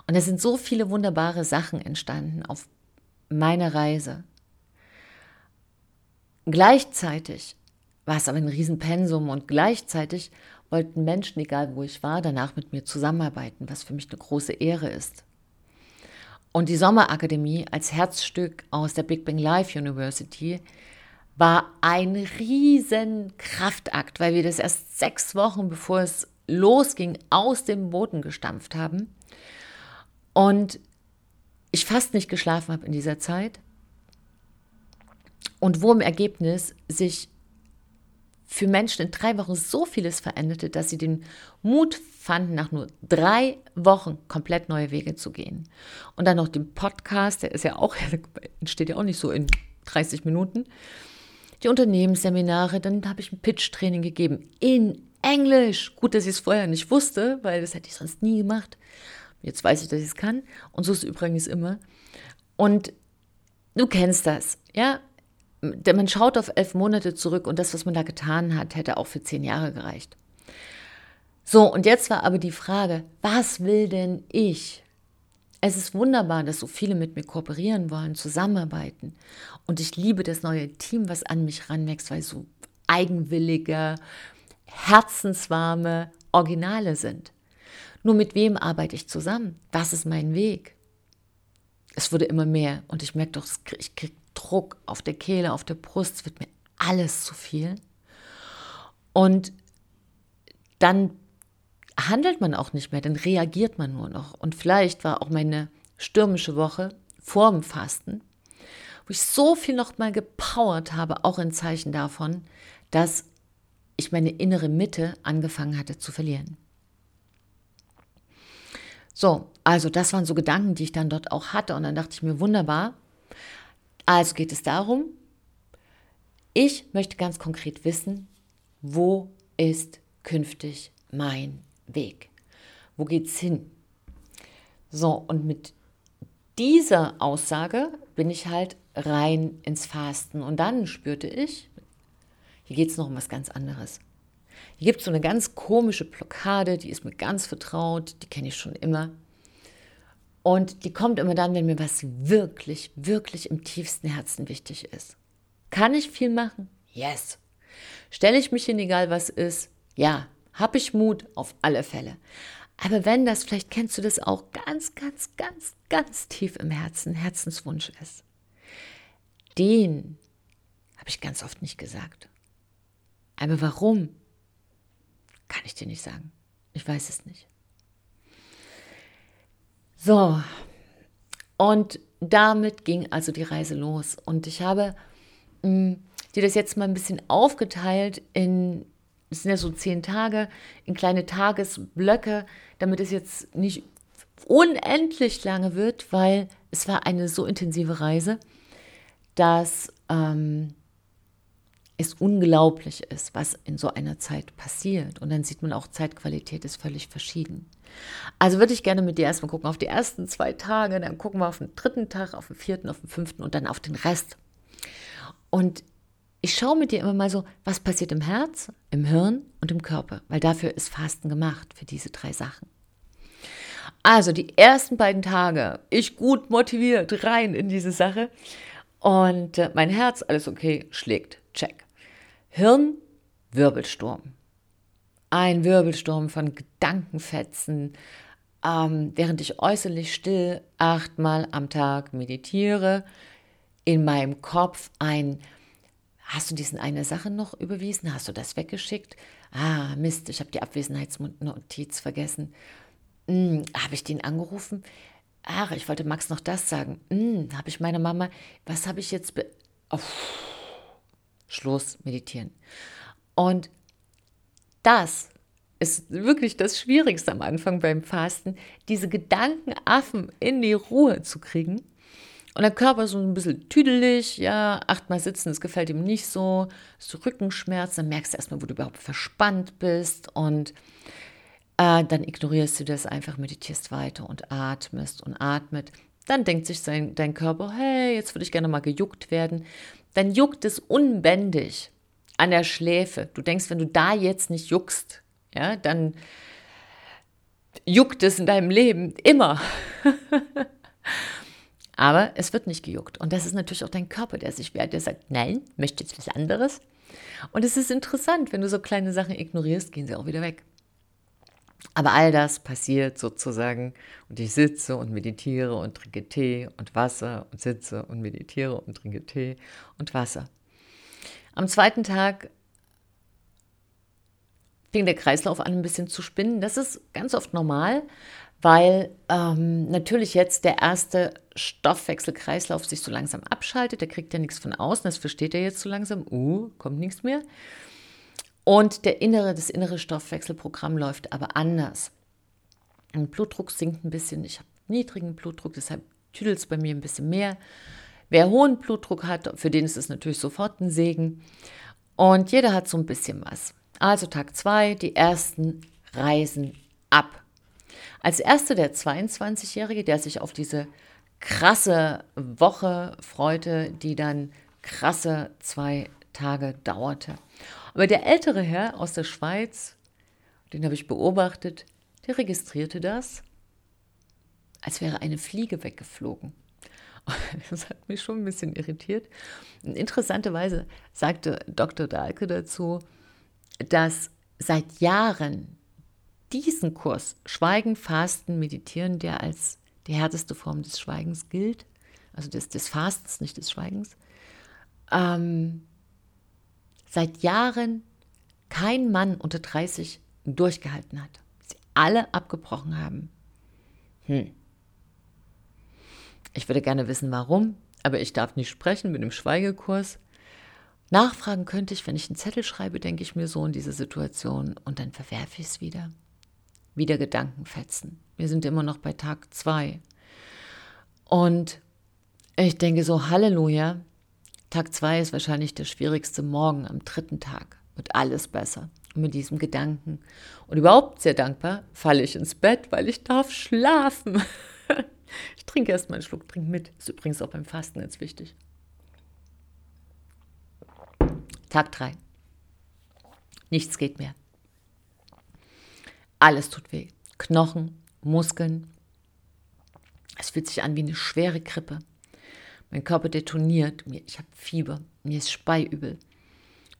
Und es sind so viele wunderbare Sachen entstanden auf meiner Reise. Gleichzeitig war es aber ein Riesenpensum und gleichzeitig wollten Menschen, egal wo ich war, danach mit mir zusammenarbeiten, was für mich eine große Ehre ist. Und die Sommerakademie als Herzstück aus der Big Bang Life University war ein riesen Kraftakt, weil wir das erst sechs Wochen bevor es losging aus dem Boden gestampft haben. Und ich fast nicht geschlafen habe in dieser Zeit. und wo im Ergebnis sich für Menschen in drei Wochen so vieles veränderte, dass sie den Mut fanden, nach nur drei Wochen komplett neue Wege zu gehen. Und dann noch den Podcast, der ist ja auch, (laughs) entsteht ja auch nicht so in 30 Minuten. Die Unternehmensseminare, dann habe ich ein Pitch-Training gegeben in Englisch. Gut, dass ich es vorher nicht wusste, weil das hätte ich sonst nie gemacht. Jetzt weiß ich, dass ich es kann. Und so ist es übrigens immer. Und du kennst das, ja? Man schaut auf elf Monate zurück und das, was man da getan hat, hätte auch für zehn Jahre gereicht. So, und jetzt war aber die Frage, was will denn ich? Es ist wunderbar, dass so viele mit mir kooperieren wollen, zusammenarbeiten. Und ich liebe das neue Team, was an mich ranwächst, weil so eigenwillige, herzenswarme Originale sind. Nur mit wem arbeite ich zusammen? Was ist mein Weg? Es wurde immer mehr und ich merke doch, ich kriege Druck auf der Kehle, auf der Brust, wird mir alles zu viel. Und dann handelt man auch nicht mehr, dann reagiert man nur noch. Und vielleicht war auch meine stürmische Woche vor dem Fasten, wo ich so viel noch mal gepowert habe, auch ein Zeichen davon, dass ich meine innere Mitte angefangen hatte zu verlieren. So, also das waren so Gedanken, die ich dann dort auch hatte. Und dann dachte ich mir, wunderbar, also geht es darum, ich möchte ganz konkret wissen, wo ist künftig mein Weg? Wo geht's hin? So, und mit dieser Aussage bin ich halt rein ins Fasten. Und dann spürte ich, hier geht es noch um was ganz anderes. Hier gibt es so eine ganz komische Blockade, die ist mir ganz vertraut, die kenne ich schon immer. Und die kommt immer dann, wenn mir was wirklich, wirklich im tiefsten Herzen wichtig ist. Kann ich viel machen? Yes. Stelle ich mich hin, egal was ist? Ja. Habe ich Mut? Auf alle Fälle. Aber wenn das, vielleicht kennst du das auch, ganz, ganz, ganz, ganz tief im Herzen, Herzenswunsch ist, den habe ich ganz oft nicht gesagt. Aber warum? Kann ich dir nicht sagen. Ich weiß es nicht. So, und damit ging also die Reise los. Und ich habe mh, mm, dir das jetzt mal ein bisschen aufgeteilt in, es sind ja so zehn Tage, in kleine Tagesblöcke, damit es jetzt nicht unendlich lange wird, weil es war eine so intensive Reise, dass ähm, es unglaublich ist, was in so einer Zeit passiert. Und dann sieht man auch, Zeitqualität ist völlig verschieden. Also würde ich gerne mit dir erstmal gucken auf die ersten zwei Tage, dann gucken wir auf den dritten Tag, auf den vierten, auf den fünften und dann auf den Rest. Und ich schaue mit dir immer mal so, was passiert im Herz, im Hirn und im Körper, weil dafür ist Fasten gemacht, für diese drei Sachen. Also die ersten beiden Tage, ich gut motiviert rein in diese Sache und äh, mein Herz, alles okay, schlägt, check. Hirn, Wirbelsturm. Ein Wirbelsturm von Gedankenfetzen, ähm, während ich äußerlich still achtmal am Tag meditiere, in meinem Kopf ein, hast du diesen eine Sache noch überwiesen? Hast du das weggeschickt? Ah, Mist, ich habe die Abwesenheitsnotiz vergessen. Hm, habe ich den angerufen? Ach, ich wollte Max noch das sagen. Hm, habe ich meiner Mama, was habe ich jetzt... Be oh Schluss, meditieren. Und das ist wirklich das Schwierigste am Anfang beim Fasten, diese Gedankenaffen in die Ruhe zu kriegen. Und der Körper ist so ein bisschen tüdelig, ja, achtmal sitzen, das gefällt ihm nicht so, so Rückenschmerzen, dann merkst du erstmal, wo du überhaupt verspannt bist und äh, dann ignorierst du das einfach, meditierst weiter und atmest und atmet. Dann denkt sich sein, dein Körper, hey, jetzt würde ich gerne mal gejuckt werden dann juckt es unbändig an der Schläfe. Du denkst, wenn du da jetzt nicht juckst, ja, dann juckt es in deinem Leben immer. (laughs) Aber es wird nicht gejuckt. Und das ist natürlich auch dein Körper, der sich wehrt, der sagt, nein, möchte jetzt was anderes. Und es ist interessant, wenn du so kleine Sachen ignorierst, gehen sie auch wieder weg. Aber all das passiert sozusagen und ich sitze und meditiere und trinke Tee und Wasser und sitze und meditiere und trinke Tee und Wasser. Am zweiten Tag fing der Kreislauf an, ein bisschen zu spinnen. Das ist ganz oft normal, weil ähm, natürlich jetzt der erste Stoffwechselkreislauf sich so langsam abschaltet. Der kriegt ja nichts von außen, das versteht er jetzt so langsam. Uh, kommt nichts mehr. Und der innere, das innere Stoffwechselprogramm läuft aber anders. Mein Blutdruck sinkt ein bisschen. Ich habe niedrigen Blutdruck, deshalb tüdelt es bei mir ein bisschen mehr. Wer hohen Blutdruck hat, für den ist es natürlich sofort ein Segen. Und jeder hat so ein bisschen was. Also Tag 2, die ersten reisen ab. Als erster der 22-Jährige, der sich auf diese krasse Woche freute, die dann krasse zwei Tage dauerte. Aber der ältere Herr aus der Schweiz, den habe ich beobachtet, der registrierte das, als wäre eine Fliege weggeflogen. (laughs) Das hat mich schon ein bisschen irritiert. Interessanterweise sagte Dr. Dahlke dazu, dass seit Jahren diesen Kurs Schweigen, Fasten, Meditieren, der als die härteste Form des Schweigens gilt, also des, des Fastens, nicht des Schweigens, ähm, seit Jahren kein Mann unter 30 durchgehalten hat. Sie alle abgebrochen haben. Hm. Ich würde gerne wissen, warum, aber ich darf nicht sprechen mit dem Schweigekurs. Nachfragen könnte ich, wenn ich einen Zettel schreibe, denke ich mir so in diese Situation und dann verwerfe ich es wieder. Wieder Gedankenfetzen. Wir sind immer noch bei Tag zwei. Und ich denke so, Halleluja, Tag zwei ist wahrscheinlich der schwierigste Morgen. Am dritten Tag wird alles besser. Und mit diesem Gedanken und überhaupt sehr dankbar falle ich ins Bett, weil ich darf schlafen. (laughs) ich trinke erst mal einen Schluck, trink mit. Ist übrigens auch beim Fasten ganz wichtig. Tag drei. Nichts geht mehr. Alles tut weh. Knochen, Muskeln. Es fühlt sich an wie eine schwere Krippe. Mein Körper detoniert, ich habe Fieber, mir ist speiübel.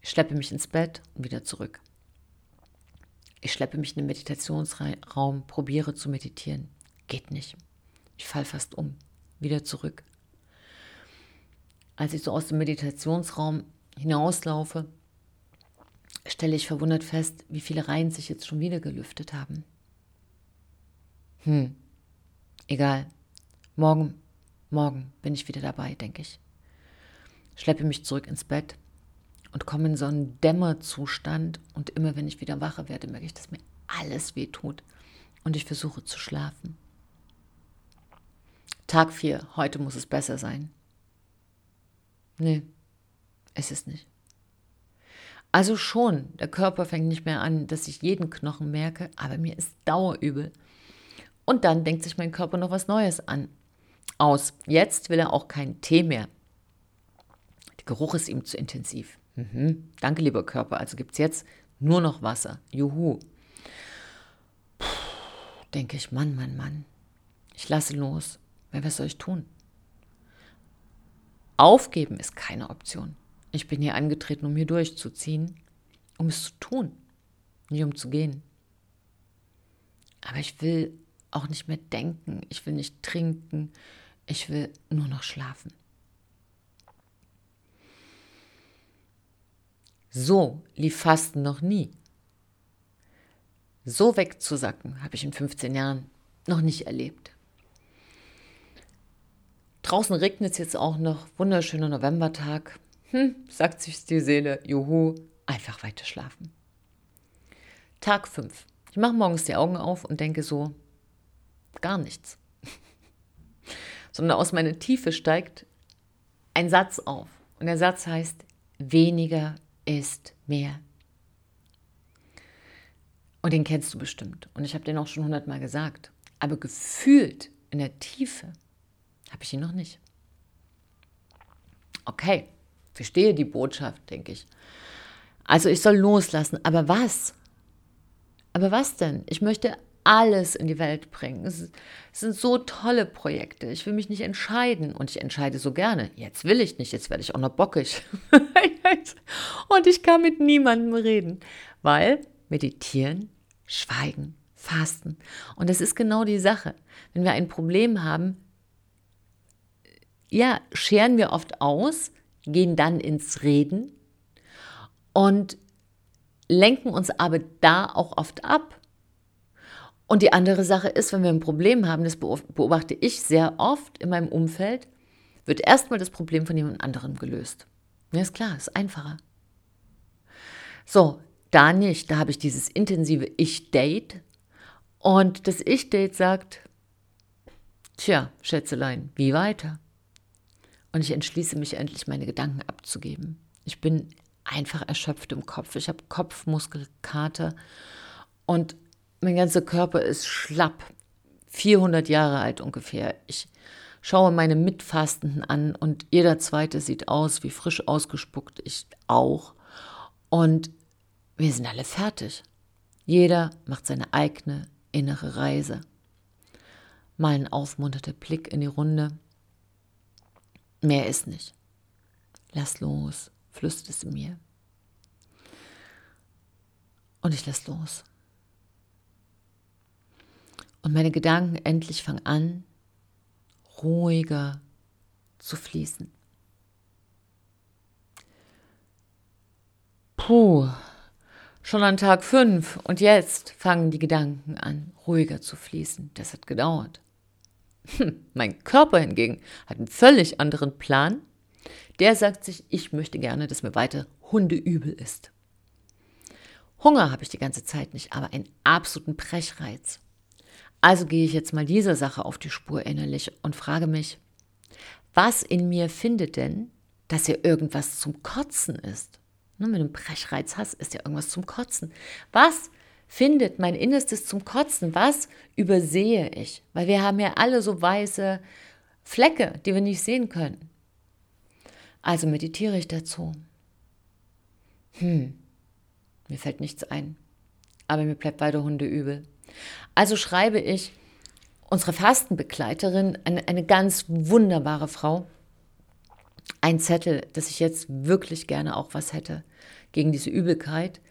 Ich schleppe mich ins Bett und wieder zurück. Ich schleppe mich in den Meditationsraum, probiere zu meditieren. Geht nicht. Ich falle fast um. Wieder zurück. Als ich so aus dem Meditationsraum hinauslaufe, stelle ich verwundert fest, wie viele Reihen sich jetzt schon wieder gelüftet haben. Hm, egal. Morgen Morgen bin ich wieder dabei, denke ich. Schleppe mich zurück ins Bett und komme in so einen Dämmerzustand und immer wenn ich wieder wache werde, merke ich, dass mir alles weh tut und ich versuche zu schlafen. Tag 4, heute muss es besser sein. Nee, es ist nicht. Also schon, der Körper fängt nicht mehr an, dass ich jeden Knochen merke, aber mir ist dauerübel. Und dann denkt sich mein Körper noch was Neues an aus. Jetzt will er auch keinen Tee mehr. Der Geruch ist ihm zu intensiv. Mhm. Danke, lieber Körper. Also gibt es jetzt nur noch Wasser. Juhu. Denke ich, Mann, Mann, Mann. Ich lasse los. was soll ich tun? Aufgeben ist keine Option. Ich bin hier angetreten, um hier durchzuziehen, um es zu tun, nicht um zu gehen. Aber ich will auch nicht mehr denken, ich will nicht trinken, ich will nur noch schlafen. So lief Fasten noch nie. So wegzusacken habe ich in 15 Jahren noch nicht erlebt. Draußen regnet es jetzt auch noch, wunderschöner Novembertag. Hm, sagt sich die Seele, juhu, einfach weiter schlafen. Tag 5. Ich mache morgens die Augen auf und denke so, gar nichts sondern aus meiner Tiefe steigt ein Satz auf. Und der Satz heißt, weniger ist mehr. Und den kennst du bestimmt. Und ich habe den auch schon hundertmal gesagt. Aber gefühlt in der Tiefe habe ich ihn noch nicht. Okay, verstehe die Botschaft, denke ich. Also ich soll loslassen. Aber was? Aber was denn? Ich möchte alles in die Welt bringen. Es, sind so tolle Projekte. Ich will mich nicht entscheiden und ich entscheide so gerne. Jetzt will ich nicht, jetzt werde ich auch noch bockig. (laughs) und ich kann mit niemandem reden, weil meditieren, schweigen, fasten. Und das ist genau die Sache. Wenn wir ein Problem haben, ja, scheren wir oft aus, gehen dann ins Reden und lenken uns aber da auch oft ab Und die andere Sache ist, wenn wir ein Problem haben, das beobachte ich sehr oft in meinem Umfeld, wird erstmal das Problem von jemand anderem gelöst. Ja, ist klar, ist einfacher. So, da nicht. Da habe ich dieses intensive Ich-Date. Und das Ich-Date sagt, tja, Schätzelein, wie weiter? Und ich entschließe mich endlich, meine Gedanken abzugeben. Ich bin einfach erschöpft im Kopf. Ich habe Kopfmuskelkater und mein ganzer Körper ist schlapp. 400 Jahre alt ungefähr. Ich schaue meine Mitfastenden an und jeder zweite sieht aus wie frisch ausgespuckt. Ich auch. Und wir sind alle fertig. Jeder macht seine eigene innere Reise. Mal ein aufmunternder Blick in die Runde. Mehr ist nicht. Lass los, flüstert es mir. Und ich lass los. Und meine Gedanken endlich fangen an, ruhiger zu fließen. Puh, schon an Tag fünf und jetzt fangen die Gedanken an, ruhiger zu fließen. Das hat gedauert. Hm, mein Körper hingegen hat einen völlig anderen Plan. Der sagt sich, ich möchte gerne, dass mir weiter Hundeübel ist. Hunger habe ich die ganze Zeit nicht, aber einen absoluten Brechreiz. Also gehe ich jetzt mal dieser Sache auf die Spur innerlich und frage mich, was in mir findet denn, dass hier irgendwas zum Kotzen ist? Ne, mit einem Brechreiz hast, ist ja irgendwas zum Kotzen. Was findet mein Innerstes zum Kotzen? Was übersehe ich? Weil wir haben ja alle so weiße Flecke, die wir nicht sehen können. Also meditiere ich dazu. Hm, mir fällt nichts ein. Aber mir bleibt weiter Hunde übel. Also schreibe ich unsere Fastenbegleiterin, eine, eine ganz wunderbare Frau, ein Zettel, dass ich jetzt wirklich gerne auch was hätte gegen diese Übelkeit,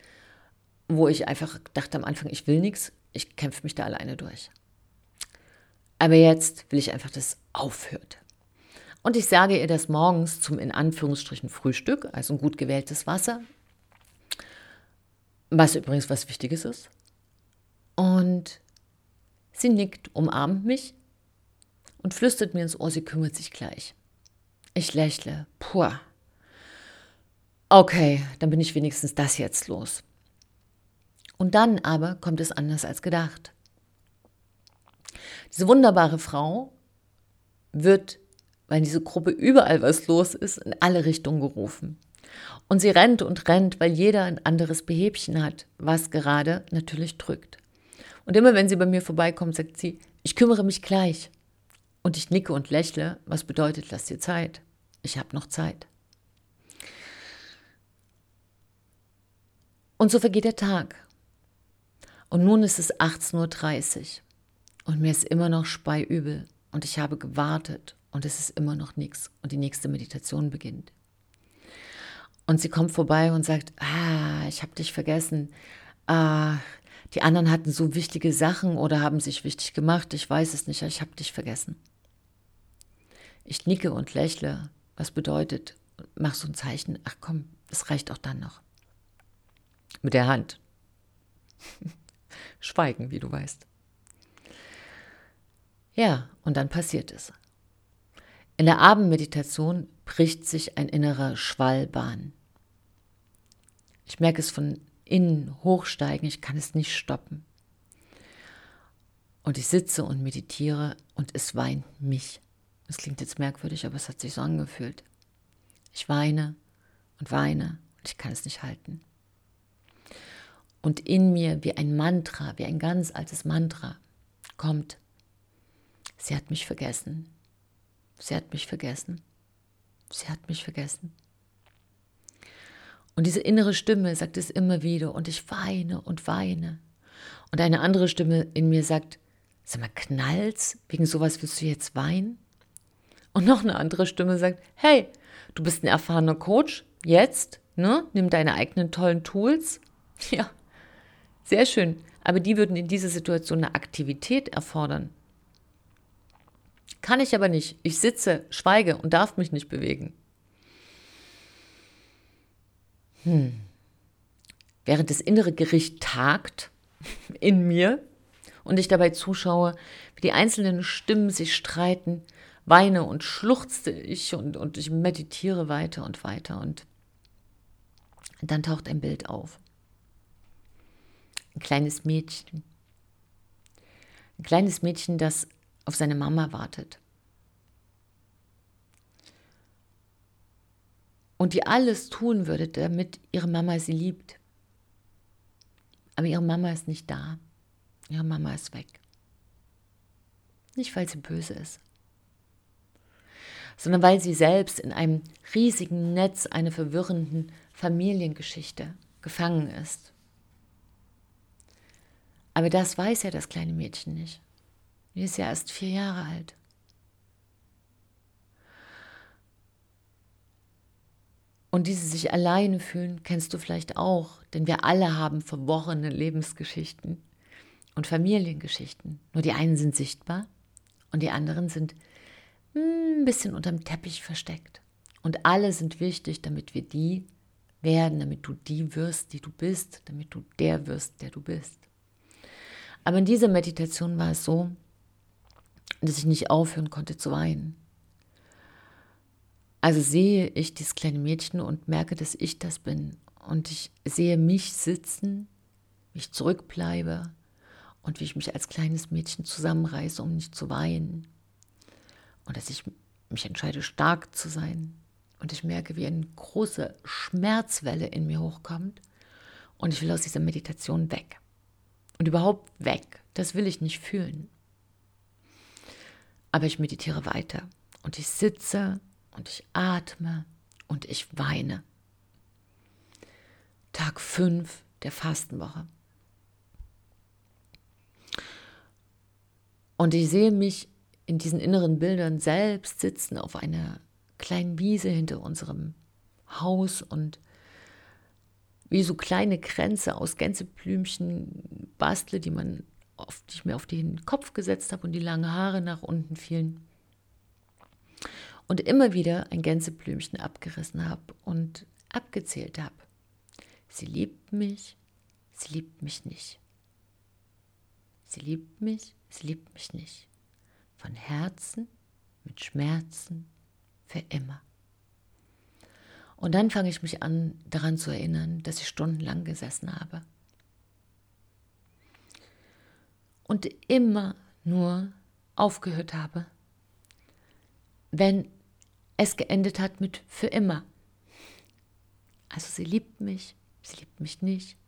wo ich einfach dachte am Anfang, ich will nichts, ich kämpfe mich da alleine durch. Aber jetzt will ich einfach, dass es aufhört. Und ich sage ihr das morgens zum in Anführungsstrichen Frühstück, also ein gut gewähltes Wasser, was übrigens was Wichtiges ist. Und sie nickt, umarmt mich und flüstert mir ins Ohr, sie kümmert sich gleich. Ich lächle. Puh. Okay, dann bin ich wenigstens das jetzt los. Und dann aber kommt es anders als gedacht. Diese wunderbare Frau wird, weil in dieser Gruppe überall was los ist, in alle Richtungen gerufen. Und sie rennt und rennt, weil jeder ein anderes Behebchen hat, was gerade natürlich drückt. Und immer wenn sie bei mir vorbeikommt, sagt sie, ich kümmere mich gleich. Und ich nicke und lächle, was bedeutet, lass dir Zeit. Ich habe noch Zeit. Und so vergeht der Tag. Und nun ist es 18.30 Uhr und mir ist immer noch speiübel und ich habe gewartet und es ist immer noch nichts und die nächste Meditation beginnt. Und sie kommt vorbei und sagt, ah, ich habe dich vergessen. Ah, die anderen hatten so wichtige Sachen oder haben sich wichtig gemacht. Ich weiß es nicht, ich habe dich vergessen. Ich nicke und lächle, was bedeutet, mach so ein Zeichen. Ach komm, das reicht auch dann noch. Mit der Hand. (laughs) Schweigen, wie du weißt. Ja, und dann passiert es. In der Abendmeditation bricht sich ein innerer Schwall Bahn. Ich merke es von innen hochsteigen, ich kann es nicht stoppen. Und ich sitze und meditiere und es weint mich. Das klingt jetzt merkwürdig, aber es hat sich so angefühlt. Ich weine und weine und ich kann es nicht halten. Und in mir wie ein Mantra, wie ein ganz altes Mantra kommt, sie hat mich vergessen. Sie hat mich vergessen. Sie hat mich vergessen. Und diese innere Stimme sagt es immer wieder und ich weine und weine. Und eine andere Stimme in mir sagt, sag mal, knallt's? Wegen sowas willst du jetzt weinen? Und noch eine andere Stimme sagt, hey, du bist ein erfahrener Coach, jetzt, ne? Nimm deine eigenen tollen Tools. (laughs) Ja, sehr schön. Aber die würden in dieser Situation eine Aktivität erfordern. Kann ich aber nicht. Ich sitze, schweige und darf mich nicht bewegen. Hm. Während das innere Gericht tagt in mir und ich dabei zuschaue, wie die einzelnen Stimmen sich streiten, weine und schluchzte ich und, und ich meditiere weiter und weiter und dann taucht ein Bild auf. Ein kleines Mädchen. Ein kleines Mädchen, das auf seine Mama wartet. Und die alles tun würde, damit ihre Mama sie liebt. Aber ihre Mama ist nicht da. Ihre Mama ist weg. Nicht, weil sie böse ist, sondern weil sie selbst in einem riesigen Netz einer verwirrenden Familiengeschichte gefangen ist. Aber das weiß ja das kleine Mädchen nicht. Die ist ja erst vier Jahre alt. Und dieses sich alleine fühlen kennst du vielleicht auch, denn wir alle haben verworrene Lebensgeschichten und Familiengeschichten. Nur die einen sind sichtbar und die anderen sind hm, ein bisschen unterm Teppich versteckt. Und alle sind wichtig, damit wir die werden, damit du die wirst, die du bist, damit du der wirst, der du bist. Aber in dieser Meditation war es so, dass ich nicht aufhören konnte zu weinen. Also sehe ich dieses kleine Mädchen und merke, dass ich das bin. Und ich sehe mich sitzen, wie ich zurückbleibe und wie ich mich als kleines Mädchen zusammenreiße, um nicht zu weinen. Und dass ich mich entscheide, stark zu sein. Und ich merke, wie eine große Schmerzwelle in mir hochkommt. Und ich will aus dieser Meditation weg. Und überhaupt weg. Das will ich nicht fühlen. Aber ich meditiere weiter. Und ich sitze und ich atme und ich weine. Tag 5 der Fastenwoche. Und ich sehe mich in diesen inneren Bildern selbst sitzen auf einer kleinen Wiese hinter unserem Haus und wie so kleine Kränze aus Gänseblümchen bastle, die man auf, die ich mir auf den Kopf gesetzt habe und die lange Haare nach unten fielen. Und immer wieder ein Gänseblümchen abgerissen habe und abgezählt habe. Sie liebt mich, sie liebt mich nicht. Sie liebt mich, sie liebt mich nicht. Von Herzen, mit Schmerzen, für immer. Und dann fange ich mich an, daran zu erinnern, dass ich stundenlang gesessen habe. Und immer nur aufgehört habe, wenn es geendet hat mit für immer. Also sie liebt mich, sie liebt mich nicht,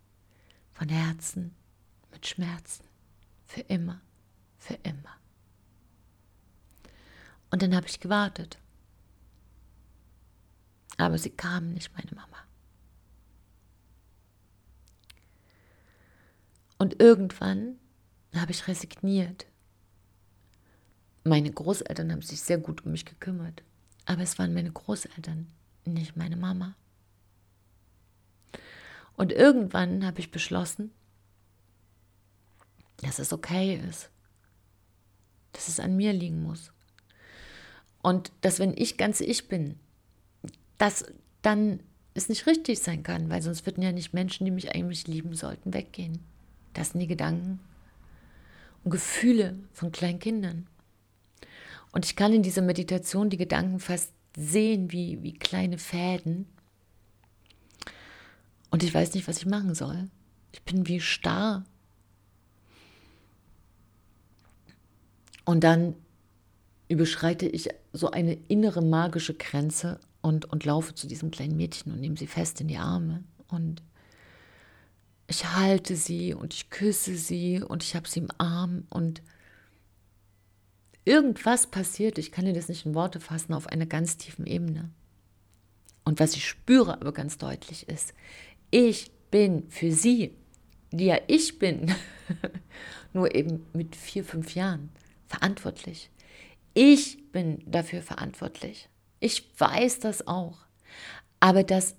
von Herzen, mit Schmerzen. Für immer, für immer. Und dann habe ich gewartet. Aber sie kam nicht, meine Mama. Und irgendwann habe ich resigniert. Meine Großeltern haben sich sehr gut um mich gekümmert, aber es waren meine Großeltern, nicht meine Mama. Und irgendwann habe ich beschlossen, dass es okay ist, dass es an mir liegen muss. Und dass wenn ich ganz ich bin, dass dann es nicht richtig sein kann, weil sonst würden ja nicht Menschen, die mich eigentlich lieben sollten, weggehen. Das sind die Gedanken und Gefühle von kleinen Kindern. Und ich kann in dieser Meditation die Gedanken fast sehen wie, wie kleine Fäden. Und ich weiß nicht, was ich machen soll. Ich bin wie starr Und dann überschreite ich so eine innere magische Grenze und, und laufe zu diesem kleinen Mädchen und nehme sie fest in die Arme. Und ich halte sie und ich küsse sie und ich habe sie im Arm und irgendwas passiert, ich kann dir das nicht in Worte fassen, auf einer ganz tiefen Ebene. Und was ich spüre aber ganz deutlich ist, ich bin für sie, die ja ich bin, (laughs) nur eben mit vier, fünf Jahren verantwortlich. Ich bin dafür verantwortlich. Ich weiß das auch. Aber dass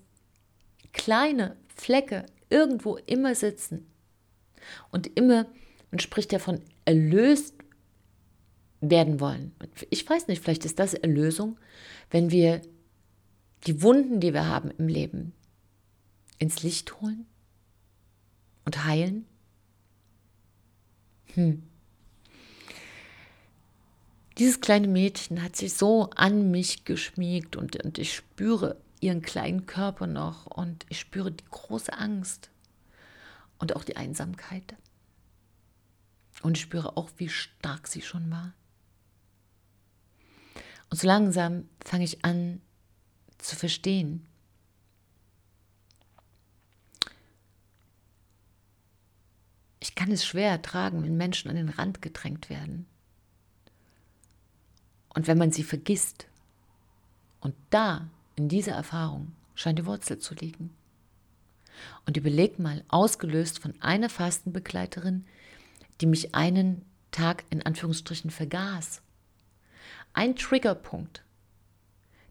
kleine Flecke irgendwo immer sitzen und immer, man spricht ja von erlöst werden wollen. Ich weiß nicht, vielleicht ist das Erlösung, wenn wir die Wunden, die wir haben im Leben, ins Licht holen und heilen. Hm. dieses kleine Mädchen hat sich so an mich geschmiegt und, und ich spüre ihren kleinen Körper noch und ich spüre die große Angst und auch die Einsamkeit. Und ich spüre auch, wie stark sie schon war. Und so langsam fange ich an zu verstehen, ich kann es schwer ertragen, wenn Menschen an den Rand gedrängt werden. Und wenn man sie vergisst. Und da, in dieser Erfahrung, scheint die Wurzel zu liegen. Und überleg mal, ausgelöst von einer Fastenbegleiterin, die mich einen Tag in Anführungsstrichen vergaß. Ein Triggerpunkt,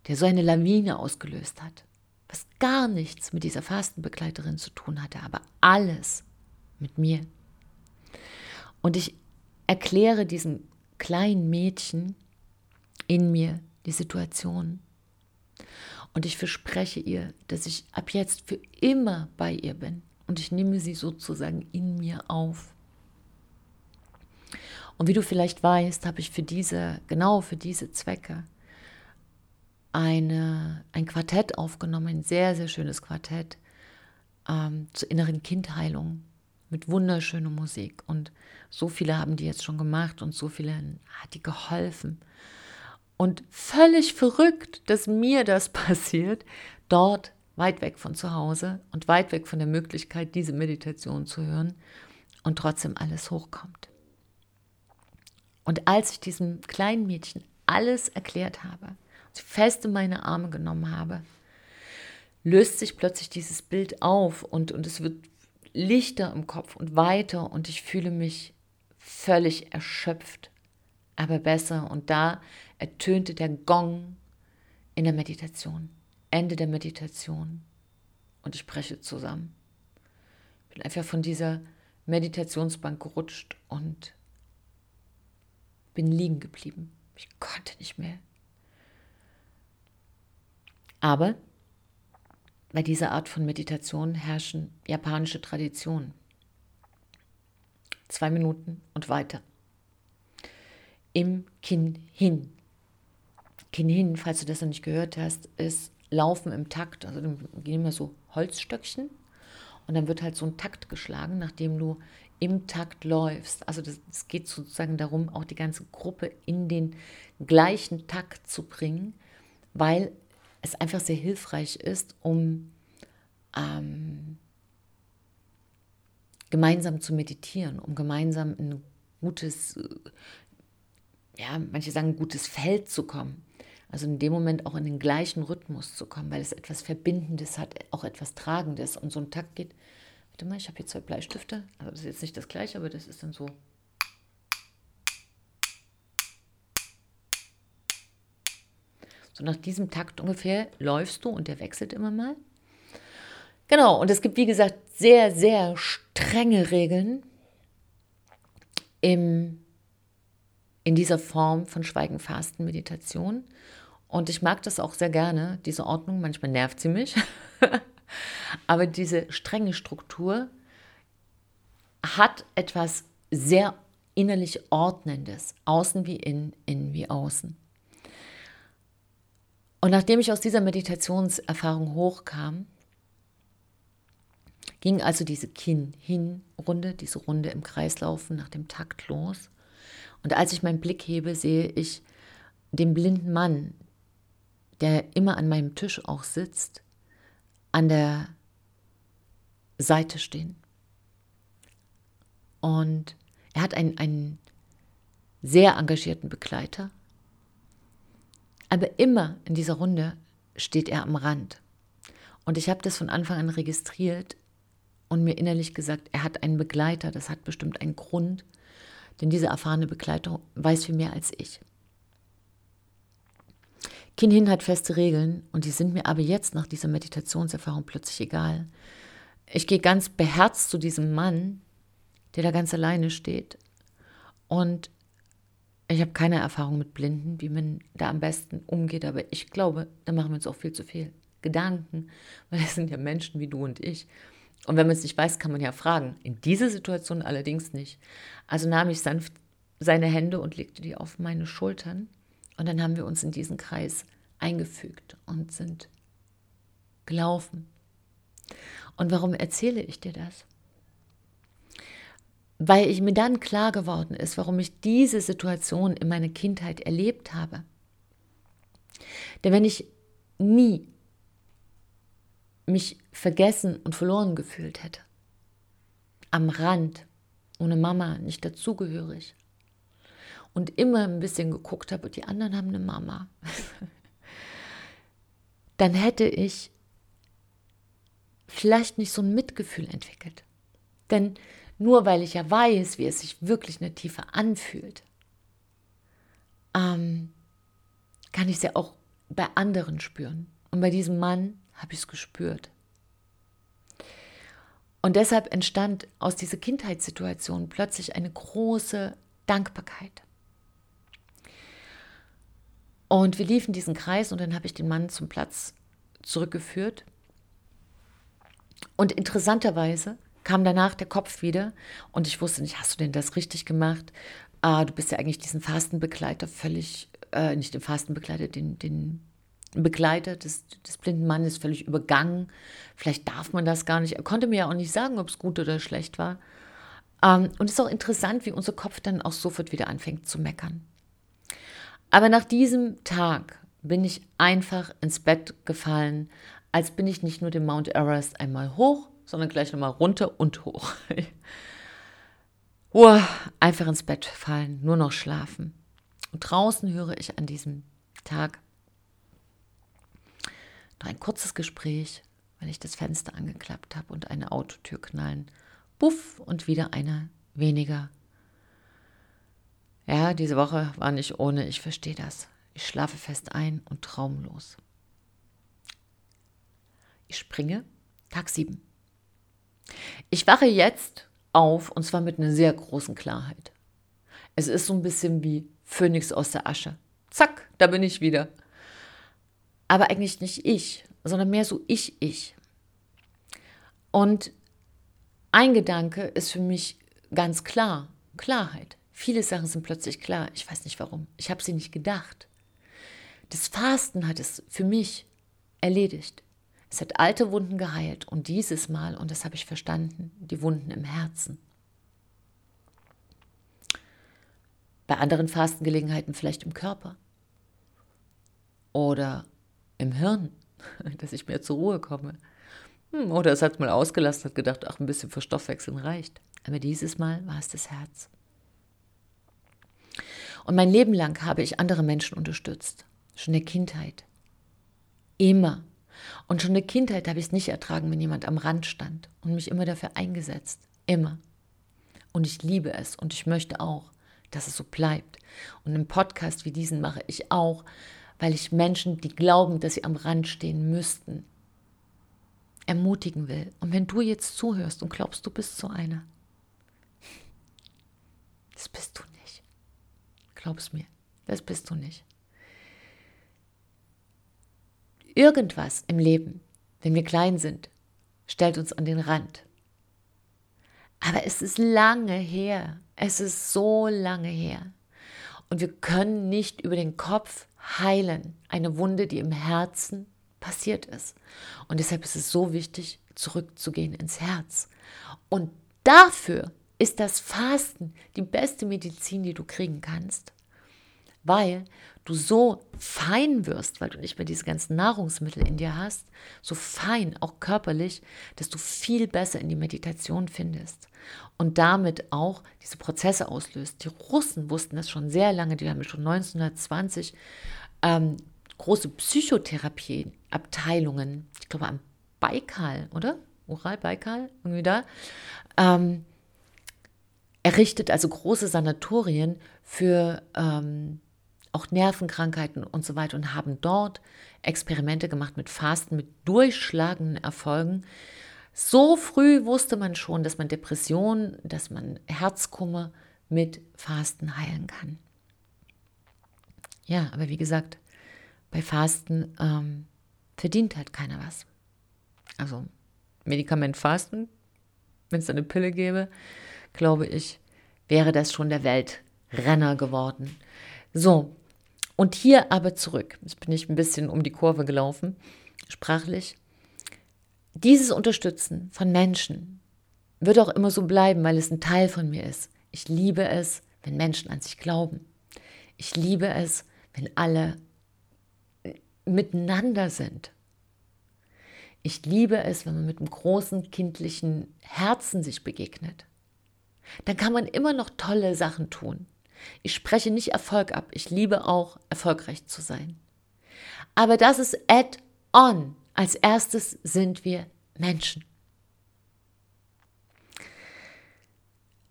der so eine Lawine ausgelöst hat, was gar nichts mit dieser Fastenbegleiterin zu tun hatte, aber alles mit mir. Und ich erkläre diesem kleinen Mädchen in mir die Situation. Und ich verspreche ihr, dass ich ab jetzt für immer bei ihr bin. Und ich nehme sie sozusagen in mir auf. Und wie du vielleicht weißt, habe ich für diese, genau für diese Zwecke, eine, ein Quartett aufgenommen, ein sehr, sehr schönes Quartett ähm, zur inneren Kindheilung mit wunderschöner Musik. Und so viele haben die jetzt schon gemacht und so viele hat die geholfen. Und völlig verrückt, dass mir das (laughs) passiert, dort weit weg von zu Hause und weit weg von der Möglichkeit, diese Meditation zu hören und trotzdem alles hochkommt. Und als ich diesem kleinen Mädchen alles erklärt habe, sie fest in meine Arme genommen habe, löst sich plötzlich dieses Bild auf und, und es wird lichter im Kopf und weiter und ich fühle mich völlig erschöpft, aber besser. Und da ertönte der Gong in der Meditation, Ende der Meditation und ich breche zusammen. Ich bin einfach von dieser Meditationsbank gerutscht und bin liegen geblieben. Ich konnte nicht mehr. Aber bei dieser Art von Meditation herrschen japanische Traditionen. Zwei Minuten und weiter. Im Kin-Hin. Kin-Hin, falls du das noch nicht gehört hast, ist Laufen im Takt. Also gehen immer so Holzstöckchen und dann wird halt so ein Takt geschlagen, nachdem du im Takt läufst. Also es geht sozusagen darum, auch die ganze Gruppe in den gleichen Takt zu bringen, weil es einfach sehr hilfreich ist, um ähm, gemeinsam zu meditieren, um gemeinsam in ein gutes, ja, manche sagen, gutes Feld zu kommen. Also in dem Moment auch in den gleichen Rhythmus zu kommen, weil es etwas Verbindendes hat, auch etwas Tragendes. Und so ein Takt geht Warte mal, ich habe hier zwei Bleistifte. Also das ist jetzt nicht das gleiche, aber das ist dann so. So nach diesem Takt ungefähr läufst du und der wechselt immer mal. Genau, und es gibt, wie gesagt, sehr, sehr strenge Regeln im, in dieser Form von Schweigen, Fasten, Meditation. Und ich mag das auch sehr gerne, diese Ordnung. Manchmal nervt sie mich. (laughs) Aber diese strenge Struktur hat etwas sehr innerlich Ordnendes, außen wie innen, innen wie außen. Und nachdem ich aus dieser Meditationserfahrung hochkam, ging also diese Kinn-Hin-Runde, diese Runde im Kreislaufen nach dem Takt los. Und als ich meinen Blick hebe, sehe ich den blinden Mann, der immer an meinem Tisch auch sitzt, an der Seite stehen. Und er hat einen, einen sehr engagierten Begleiter, aber immer in dieser Runde steht er am Rand. Und ich habe das von Anfang an registriert und mir innerlich gesagt, er hat einen Begleiter, das hat bestimmt einen Grund, denn diese erfahrene Begleiter weiß viel mehr als ich. Kinhin hat feste Regeln und die sind mir aber jetzt nach dieser Meditationserfahrung plötzlich egal. Ich gehe ganz beherzt zu diesem Mann, der da ganz alleine steht und ich habe keine Erfahrung mit Blinden, wie man da am besten umgeht, aber ich glaube, da machen wir uns auch viel zu viel Gedanken, (laughs) weil es sind ja Menschen wie du und ich. Und wenn man es nicht weiß, kann man ja fragen. In dieser Situation allerdings nicht. Also nahm ich sanft seine Hände und legte die auf meine Schultern. Und dann haben wir uns in diesen Kreis eingefügt und sind gelaufen. Und warum erzähle ich dir das? Weil ich mir dann klar geworden ist, warum ich diese Situation in meiner Kindheit erlebt habe. Denn wenn ich nie mich vergessen und verloren gefühlt hätte, am Rand, ohne Mama, nicht dazugehörig, und immer ein bisschen geguckt habe, die anderen haben eine Mama, (laughs) dann hätte ich vielleicht nicht so ein Mitgefühl entwickelt. Denn nur weil ich ja weiß, wie es sich wirklich in der Tiefe anfühlt, ähm, kann ich es ja auch bei anderen spüren. Und bei diesem Mann habe ich es gespürt. Und deshalb entstand aus dieser Kindheitssituation plötzlich eine große Dankbarkeit. Und wir liefen diesen Kreis und dann habe ich den Mann zum Platz zurückgeführt. Und interessanterweise kam danach der Kopf wieder und ich wusste nicht, hast du denn das richtig gemacht? Ah, du bist ja eigentlich diesen Fastenbegleiter völlig, äh, nicht den Fastenbegleiter, den, den Begleiter des, des blinden Mannes völlig übergangen. Vielleicht darf man das gar nicht. Er konnte mir ja auch nicht sagen, ob es gut oder schlecht war. Ähm, und es ist auch interessant, wie unser Kopf dann auch sofort wieder anfängt zu meckern. Aber nach diesem Tag bin ich einfach ins Bett gefallen, als bin ich nicht nur den Mount Everest einmal hoch, sondern gleich nochmal runter und hoch. (laughs) Uah, einfach ins Bett fallen, nur noch schlafen. Und draußen höre ich an diesem Tag noch ein kurzes Gespräch, weil ich das Fenster angeklappt habe und eine Autotür knallen. Buff und wieder einer weniger ja, diese Woche war nicht ohne, ich verstehe das. Ich schlafe fest ein und traumlos. Ich springe, Tag 7. Ich wache jetzt auf und zwar mit einer sehr großen Klarheit. Es ist so ein bisschen wie Phönix aus der Asche. Zack, da bin ich wieder. Aber eigentlich nicht ich, sondern mehr so ich, ich. Und ein Gedanke ist für mich ganz klar, Klarheit. Viele Sachen sind plötzlich klar. Ich weiß nicht warum. Ich habe sie nicht gedacht. Das Fasten hat es für mich erledigt. Es hat alte Wunden geheilt und dieses Mal, und das habe ich verstanden, die Wunden im Herzen. Bei anderen Fastengelegenheiten vielleicht im Körper oder im Hirn, (laughs) dass ich mehr zur Ruhe komme. Hm, oder es hat mal ausgelassen, hat gedacht, ach, ein bisschen für Stoffwechseln reicht. Aber dieses Mal war es das Herz. Und mein Leben lang habe ich andere Menschen unterstützt. Schon in der Kindheit. Immer. Und schon in der Kindheit habe ich es nicht ertragen, wenn jemand am Rand stand und mich immer dafür eingesetzt. Immer. Und ich liebe es und ich möchte auch, dass es so bleibt. Und einen Podcast wie diesen mache ich auch, weil ich Menschen, die glauben, dass sie am Rand stehen müssten, ermutigen will. Und wenn du jetzt zuhörst und glaubst, du bist so einer, das bist du Glaub's mir, das bist du nicht. Irgendwas im Leben, wenn wir klein sind, stellt uns an den Rand. Aber es ist lange her. Es ist so lange her. Und wir können nicht über den Kopf heilen. Eine Wunde, die im Herzen passiert ist. Und deshalb ist es so wichtig, zurückzugehen ins Herz. Und dafür ist das Fasten die beste Medizin, die du kriegen kannst, weil du so fein wirst, weil du nicht mehr diese ganzen Nahrungsmittel in dir hast, so fein, auch körperlich, dass du viel besser in die Meditation findest und damit auch diese Prozesse auslöst. Die Russen wussten das schon sehr lange, die haben schon 1920 ähm, große Psychotherapie-Abteilungen, ich glaube am Baikal, oder? Ural, Baikal, irgendwie da, ähm, errichtet also große Sanatorien für ähm, auch Nervenkrankheiten und so weiter und haben dort Experimente gemacht mit Fasten, mit durchschlagenden Erfolgen. So früh wusste man schon, dass man Depressionen, dass man Herzkummer mit Fasten heilen kann. Ja, aber wie gesagt, bei Fasten ähm, verdient halt keiner was. Also Medikament Fasten, wenn es eine Pille gäbe, glaube ich, wäre das schon der Welt Renner geworden. So, und hier aber zurück. Jetzt bin ich ein bisschen um die Kurve gelaufen, sprachlich. Dieses Unterstützen von Menschen wird auch immer so bleiben, weil es ein Teil von mir ist. Ich liebe es, wenn Menschen an sich glauben. Ich liebe es, wenn alle miteinander sind. Ich liebe es, wenn man mit einem großen kindlichen Herzen sich begegnet. Dann kann man immer noch tolle Sachen tun. Ich spreche nicht Erfolg ab. Ich liebe auch, erfolgreich zu sein. Aber das ist add-on. Als erstes sind wir Menschen.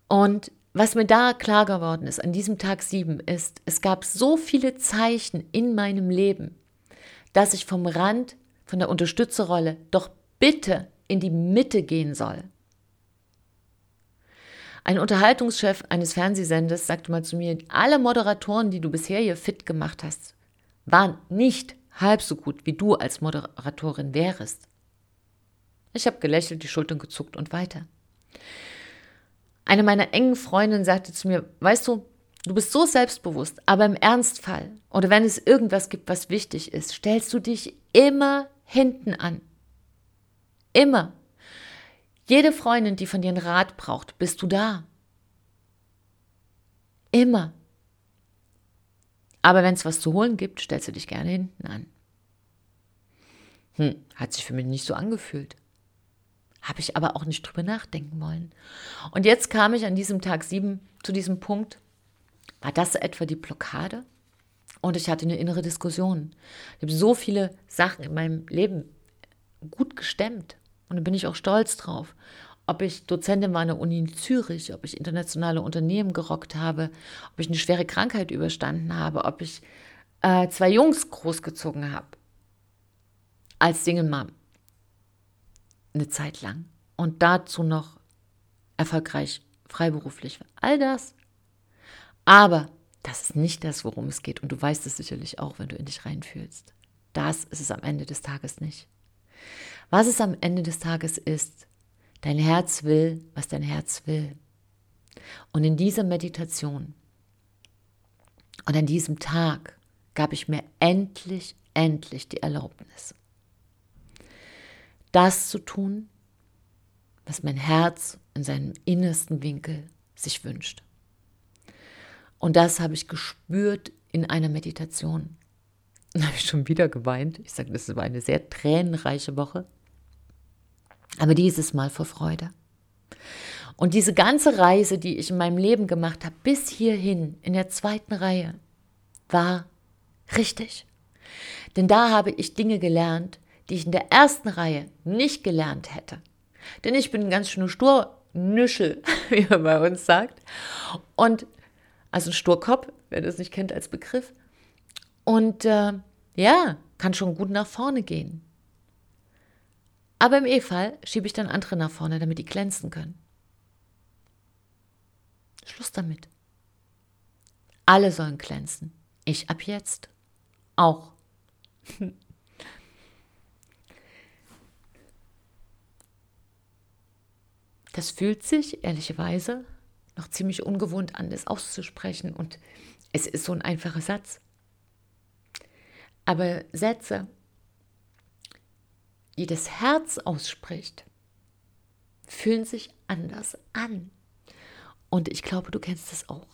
Und was mir da klar geworden ist an diesem Tag 7 ist, es gab so viele Zeichen in meinem Leben, dass ich vom Rand, von der Unterstützerrolle doch bitte in die Mitte gehen soll. Ein Unterhaltungschef eines Fernsehsenders sagte mal zu mir, alle Moderatoren, die du bisher hier fit gemacht hast, waren nicht halb so gut, wie du als Moderatorin wärest. Ich habe gelächelt, die Schultern gezuckt und weiter. Eine meiner engen Freundinnen sagte zu mir, weißt du, du bist so selbstbewusst, aber im Ernstfall oder wenn es irgendwas gibt, was wichtig ist, stellst du dich immer hinten an. Immer. Jede Freundin, die von dir einen Rat braucht, bist du da. Immer. Aber wenn es was zu holen gibt, stellst du dich gerne hinten an. Hm, hat sich für mich nicht so angefühlt. Habe ich aber auch nicht drüber nachdenken wollen. Und jetzt kam ich an diesem Tag sieben zu diesem Punkt. War das etwa die Blockade? Und ich hatte eine innere Diskussion. Ich habe so viele Sachen in meinem Leben gut gestemmt. Und da bin ich auch stolz drauf. Ob ich Dozentin war an der Uni in Zürich, ob ich internationale Unternehmen gerockt habe, ob ich eine schwere Krankheit überstanden habe, ob ich äh, zwei Jungs großgezogen habe. Als Single Mom eine Zeit lang und dazu noch erfolgreich freiberuflich. All das. Aber das ist nicht das, worum es geht. Und du weißt es sicherlich auch, wenn du in dich reinfühlst. Das ist es am Ende des Tages nicht. Was es am Ende des Tages ist, dein Herz will, was dein Herz will. Und in dieser Meditation und an diesem Tag gab ich mir endlich, endlich die Erlaubnis, das zu tun, was mein Herz in seinem innersten Winkel sich wünscht. Und das habe ich gespürt in einer Meditation. (laughs) Dann habe ich schon wieder geweint. Ich sage, das war eine sehr tränenreiche Woche. Aber dieses Mal vor Freude. Und diese ganze Reise, die ich in meinem Leben gemacht habe, bis hierhin in der zweiten Reihe, war richtig. Denn da habe ich Dinge gelernt, die ich in der ersten Reihe nicht gelernt hätte. Denn ich bin ganz schöner Sturnüschel, (laughs) wie man bei uns sagt. Und also ein Sturkopf, wer das nicht kennt als Begriff. Und äh, ja, kann schon gut nach vorne gehen. Aber im E-Fall schiebe ich dann andere nach vorne, damit die glänzen können. Schluss damit. Alle sollen glänzen. Ich ab jetzt auch. (laughs) Das fühlt sich, ehrlicherweise, noch ziemlich ungewohnt an, das auszusprechen. Und es ist so ein einfacher Satz. Aber Sätze, die das Herz ausspricht, fühlen sich anders an. Und ich glaube, du kennst das auch.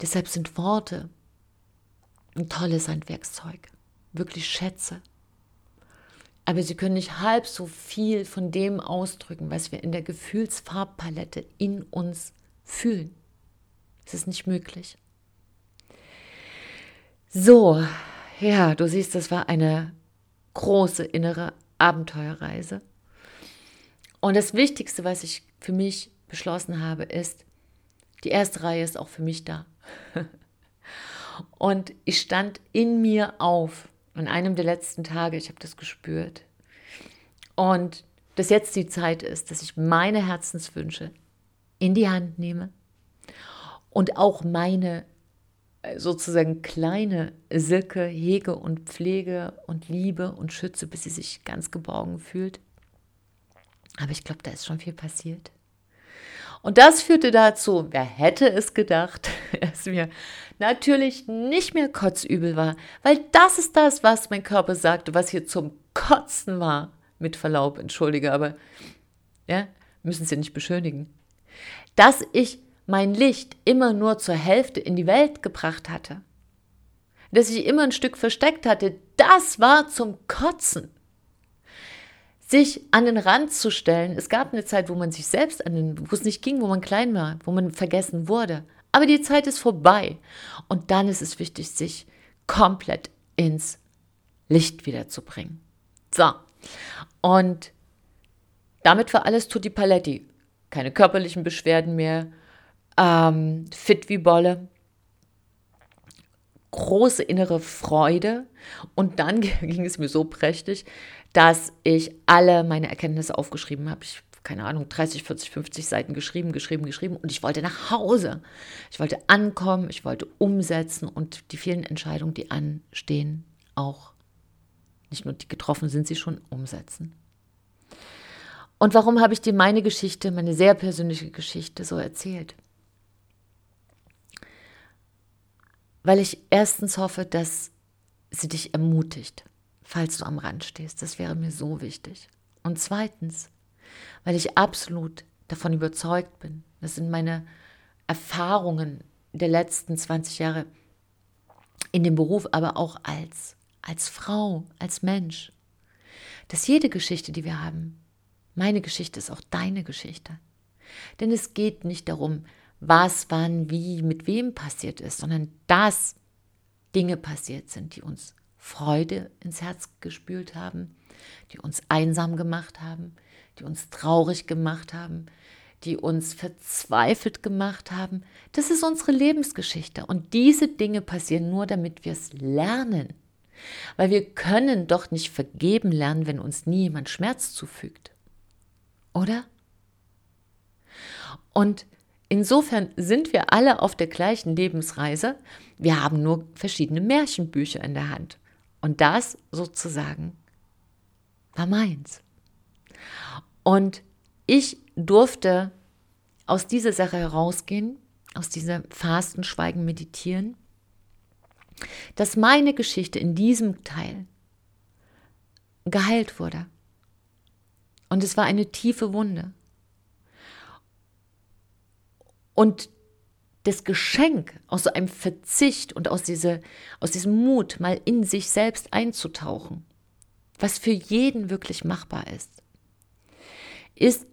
Deshalb sind Worte ein tolles Handwerkszeug, wirklich Schätze aber sie können nicht halb so viel von dem ausdrücken, was wir in der Gefühlsfarbpalette in uns fühlen. Es ist nicht möglich. So, ja, du siehst, das war eine große innere Abenteuerreise. Und das Wichtigste, was ich für mich beschlossen habe, ist, die erste Reihe ist auch für mich da. (laughs) Und ich stand in mir auf an einem der letzten Tage, ich habe das gespürt. Und dass jetzt die Zeit ist, dass ich meine Herzenswünsche in die Hand nehme und auch meine sozusagen kleine Silke hege und pflege und liebe und schütze, bis sie sich ganz geborgen fühlt. Aber ich glaube, da ist schon viel passiert. Und das führte dazu, wer hätte es gedacht, (laughs) dass mir natürlich nicht mehr kotzübel war, weil das ist das, was mein Körper sagte, was hier zum Kotzen war. Mit Verlaub, entschuldige, aber ja, müssen Sie nicht beschönigen. Dass ich mein Licht immer nur zur Hälfte in die Welt gebracht hatte. Dass ich immer ein Stück versteckt hatte, das war zum Kotzen sich an den Rand zu stellen. Es gab eine Zeit, wo man sich selbst an den, wo es nicht ging, wo man klein war, wo man vergessen wurde. Aber die Zeit ist vorbei. Und dann ist es wichtig, sich komplett ins Licht wiederzubringen. So. Und damit war alles tutti paletti. Keine körperlichen Beschwerden mehr. Ähm, fit wie Bolle. Große innere Freude. Und dann (laughs) ging es mir so prächtig, dass ich alle meine Erkenntnisse aufgeschrieben habe. Ich keine Ahnung, 30, 40, 50 Seiten geschrieben, geschrieben, geschrieben und ich wollte nach Hause. Ich wollte ankommen, ich wollte umsetzen und die vielen Entscheidungen, die anstehen, auch nicht nur die getroffen sind, sie schon umsetzen. Und warum habe ich dir meine Geschichte, meine sehr persönliche Geschichte so erzählt? Weil ich erstens hoffe, dass sie dich ermutigt falls du am Rand stehst. Das wäre mir so wichtig. Und zweitens, weil ich absolut davon überzeugt bin, das sind meine Erfahrungen der letzten 20 Jahre in dem Beruf, aber auch als, als Frau, als Mensch, dass jede Geschichte, die wir haben, meine Geschichte ist auch deine Geschichte. Denn es geht nicht darum, was, wann, wie, mit wem passiert ist, sondern dass Dinge passiert sind, die uns Freude ins Herz gespült haben, die uns einsam gemacht haben, die uns traurig gemacht haben, die uns verzweifelt gemacht haben. Das ist unsere Lebensgeschichte. Und diese Dinge passieren nur, damit wir es lernen. Weil wir können doch nicht vergeben lernen, wenn uns nie jemand Schmerz zufügt. Oder? Und insofern sind wir alle auf der gleichen Lebensreise. Wir haben nur verschiedene Märchenbücher in der Hand. Und das sozusagen war meins. Und ich durfte aus dieser Sache herausgehen, aus dieser Fasten, Schweigen, Meditieren, dass meine Geschichte in diesem Teil geheilt wurde. Und es war eine tiefe Wunde. Und das Geschenk aus so einem Verzicht und aus, diese, aus diesem Mut, mal in sich selbst einzutauchen, was für jeden wirklich machbar ist, ist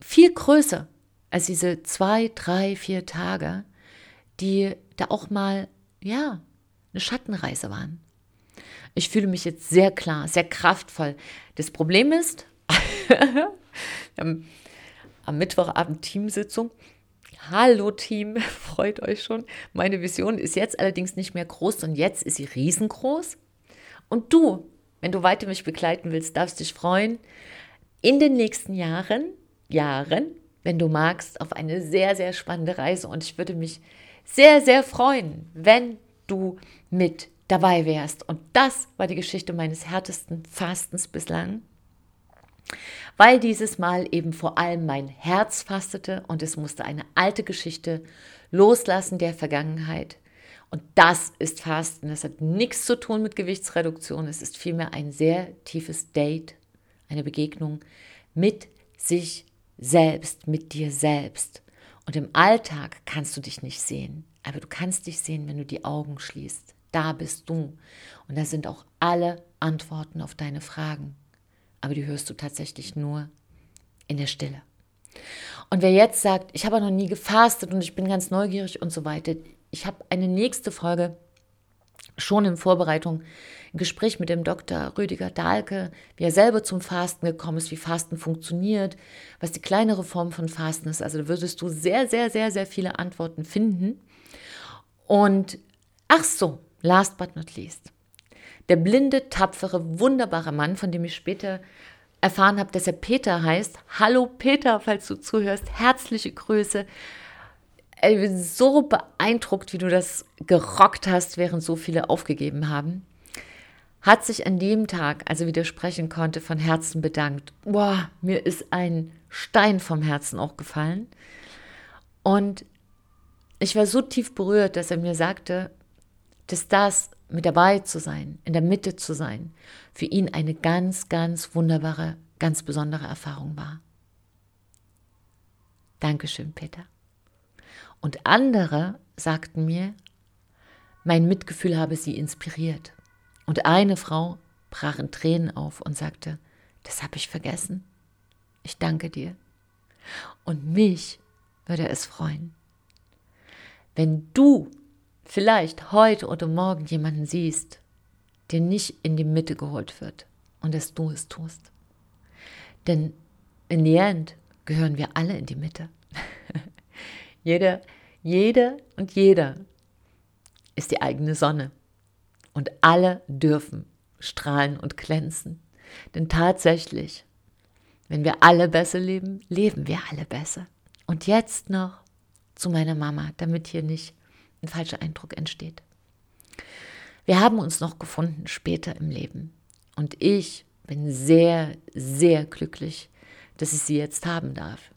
viel größer als diese zwei, drei, vier Tage, die da auch mal, ja, eine Schattenreise waren. Ich fühle mich jetzt sehr klar, sehr kraftvoll. Das Problem ist, (laughs) am Mittwochabend Teamsitzung Hallo Team, (laughs) freut euch schon. Meine Vision ist jetzt allerdings nicht mehr groß und jetzt ist sie riesengroß. Und du, wenn du weiter mich begleiten willst, darfst dich freuen, in den nächsten Jahren, Jahren, wenn du magst, auf eine sehr, sehr spannende Reise. Und ich würde mich sehr, sehr freuen, wenn du mit dabei wärst. Und das war die Geschichte meines härtesten Fastens bislang weil dieses Mal eben vor allem mein Herz fastete und es musste eine alte Geschichte loslassen der Vergangenheit. Und das ist Fasten. Das hat nichts zu tun mit Gewichtsreduktion. Es ist vielmehr ein sehr tiefes Date, eine Begegnung mit sich selbst, mit dir selbst. Und im Alltag kannst du dich nicht sehen, aber du kannst dich sehen, wenn du die Augen schließt. Da bist du. Und da sind auch alle Antworten auf deine Fragen aber die hörst du tatsächlich nur in der Stille. Und wer jetzt sagt, ich habe noch nie gefastet und ich bin ganz neugierig und so weiter, ich habe eine nächste Folge schon in Vorbereitung, ein Gespräch mit dem Dr. Rüdiger Dahlke, wie er selber zum Fasten gekommen ist, wie Fasten funktioniert, was die kleinere Form von Fasten ist. Also da würdest du sehr, sehr, sehr, sehr viele Antworten finden. Und ach so, last but not least. Der blinde, tapfere, wunderbare Mann, von dem ich später erfahren habe, dass er Peter heißt. Hallo Peter, falls du zuhörst. Herzliche Grüße. Ich bin so beeindruckt, wie du das gerockt hast, während so viele aufgegeben haben. hat sich an dem Tag, als er wieder sprechen konnte, von Herzen bedankt. Boah, mir ist ein Stein vom Herzen auch gefallen. Und ich war so tief berührt, dass er mir sagte, dass das mit dabei zu sein, in der Mitte zu sein, für ihn eine ganz, ganz wunderbare, ganz besondere Erfahrung war. Dankeschön, Peter. Und andere sagten mir, mein Mitgefühl habe sie inspiriert. Und eine Frau brach in Tränen auf und sagte, das habe ich vergessen. Ich danke dir. Und mich würde es freuen, wenn du vielleicht heute oder morgen jemanden siehst, der nicht in die Mitte geholt wird und dass du es tust. Denn in the end gehören wir alle in die Mitte. (laughs) jeder, jede und jeder ist die eigene Sonne. Und alle dürfen strahlen und glänzen. Denn tatsächlich, wenn wir alle besser leben, leben wir alle besser. Und jetzt noch zu meiner Mama, damit hier nicht ein falscher Eindruck entsteht. Wir haben uns noch gefunden später im Leben. Und ich bin sehr, sehr glücklich, dass ich sie jetzt haben darf.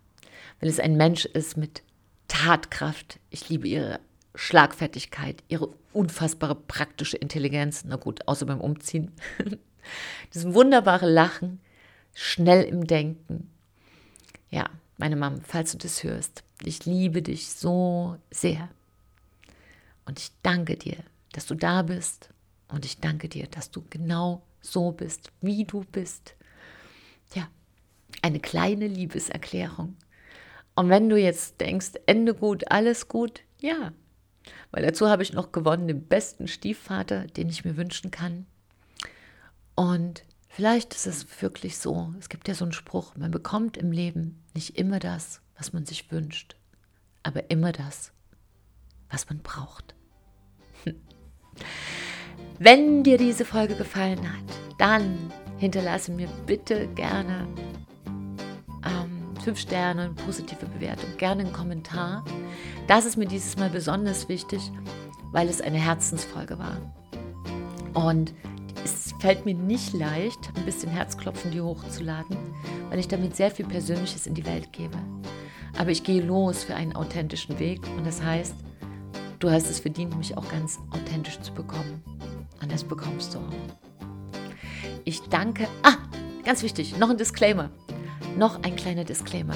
Weil es ein Mensch ist mit Tatkraft. Ich liebe ihre Schlagfertigkeit, ihre unfassbare praktische Intelligenz. Na gut, außer beim Umziehen. (laughs) Das wunderbare Lachen, schnell im Denken. Ja, meine Mama, falls du das hörst, ich liebe dich so sehr. Und ich danke dir, dass du da bist. Und ich danke dir, dass du genau so bist, wie du bist. Ja, eine kleine Liebeserklärung. Und wenn du jetzt denkst, Ende gut, alles gut, ja. Weil dazu habe ich noch gewonnen den besten Stiefvater, den ich mir wünschen kann. Und vielleicht ist es wirklich so, es gibt ja so einen Spruch, man bekommt im Leben nicht immer das, was man sich wünscht, aber immer das, was man braucht. (laughs) Wenn dir diese Folge gefallen hat, dann hinterlasse mir bitte gerne ähm, fünf Sterne, eine positive Bewertung, gerne einen Kommentar. Das ist mir dieses Mal besonders wichtig, weil es eine Herzensfolge war. Und es fällt mir nicht leicht, ein bisschen Herzklopfen dir hochzuladen, weil ich damit sehr viel Persönliches in die Welt gebe. Aber ich gehe los für einen authentischen Weg und das heißt, du hast es verdient, mich auch ganz authentisch zu bekommen. Und das bekommst du auch. Ich danke. Ah, ganz wichtig, noch ein Disclaimer. Noch ein kleiner Disclaimer.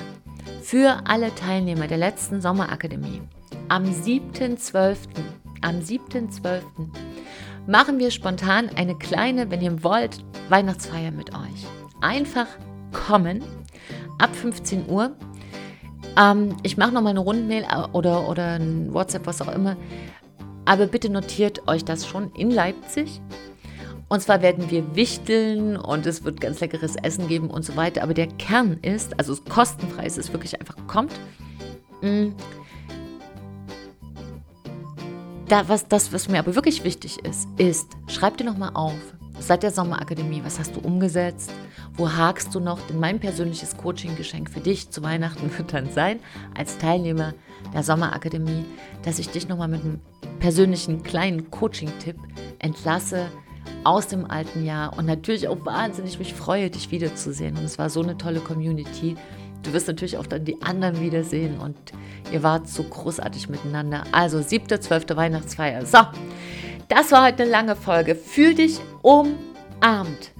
Für alle Teilnehmer der letzten Sommerakademie am 7.12. Am 7.12. machen wir spontan eine kleine, wenn ihr wollt, Weihnachtsfeier mit euch. Einfach kommen ab 15 Uhr ähm, ich mache nochmal eine Rundmail äh, oder, oder ein WhatsApp, was auch immer. Aber bitte notiert euch das schon in Leipzig. Und zwar werden wir wichteln und es wird ganz leckeres Essen geben und so weiter. Aber der Kern ist, also kostenfrei ist es wirklich einfach kommt. Mm. Da, was, das, was mir aber wirklich wichtig ist, ist, schreibt dir nochmal auf, seit der Sommerakademie, was hast du umgesetzt? Wo hakst du noch? Denn mein persönliches Coaching-Geschenk für dich zu Weihnachten (laughs) wird dann sein, als Teilnehmer der Sommerakademie, dass ich dich nochmal mit einem persönlichen kleinen Coaching-Tipp entlasse aus dem alten Jahr und natürlich auch wahnsinnig mich freue, dich wiederzusehen. Und es war so eine tolle Community. Du wirst natürlich auch dann die anderen wiedersehen und ihr wart so großartig miteinander. Also 7.12. Weihnachtsfeier. So, das war heute eine lange Folge. Fühl dich umarmt.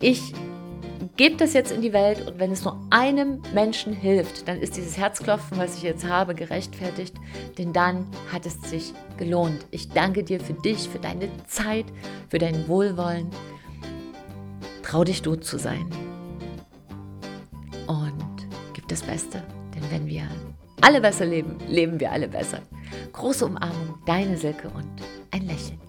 Ich gebe das jetzt in die Welt und wenn es nur einem Menschen hilft, dann ist dieses Herzklopfen, was ich jetzt habe, gerechtfertigt, denn dann hat es sich gelohnt. Ich danke dir für dich, für deine Zeit, für dein Wohlwollen. Trau dich du zu sein und gib das Beste, denn wenn wir alle besser leben, leben wir alle besser. Große Umarmung, deine Silke und ein Lächeln.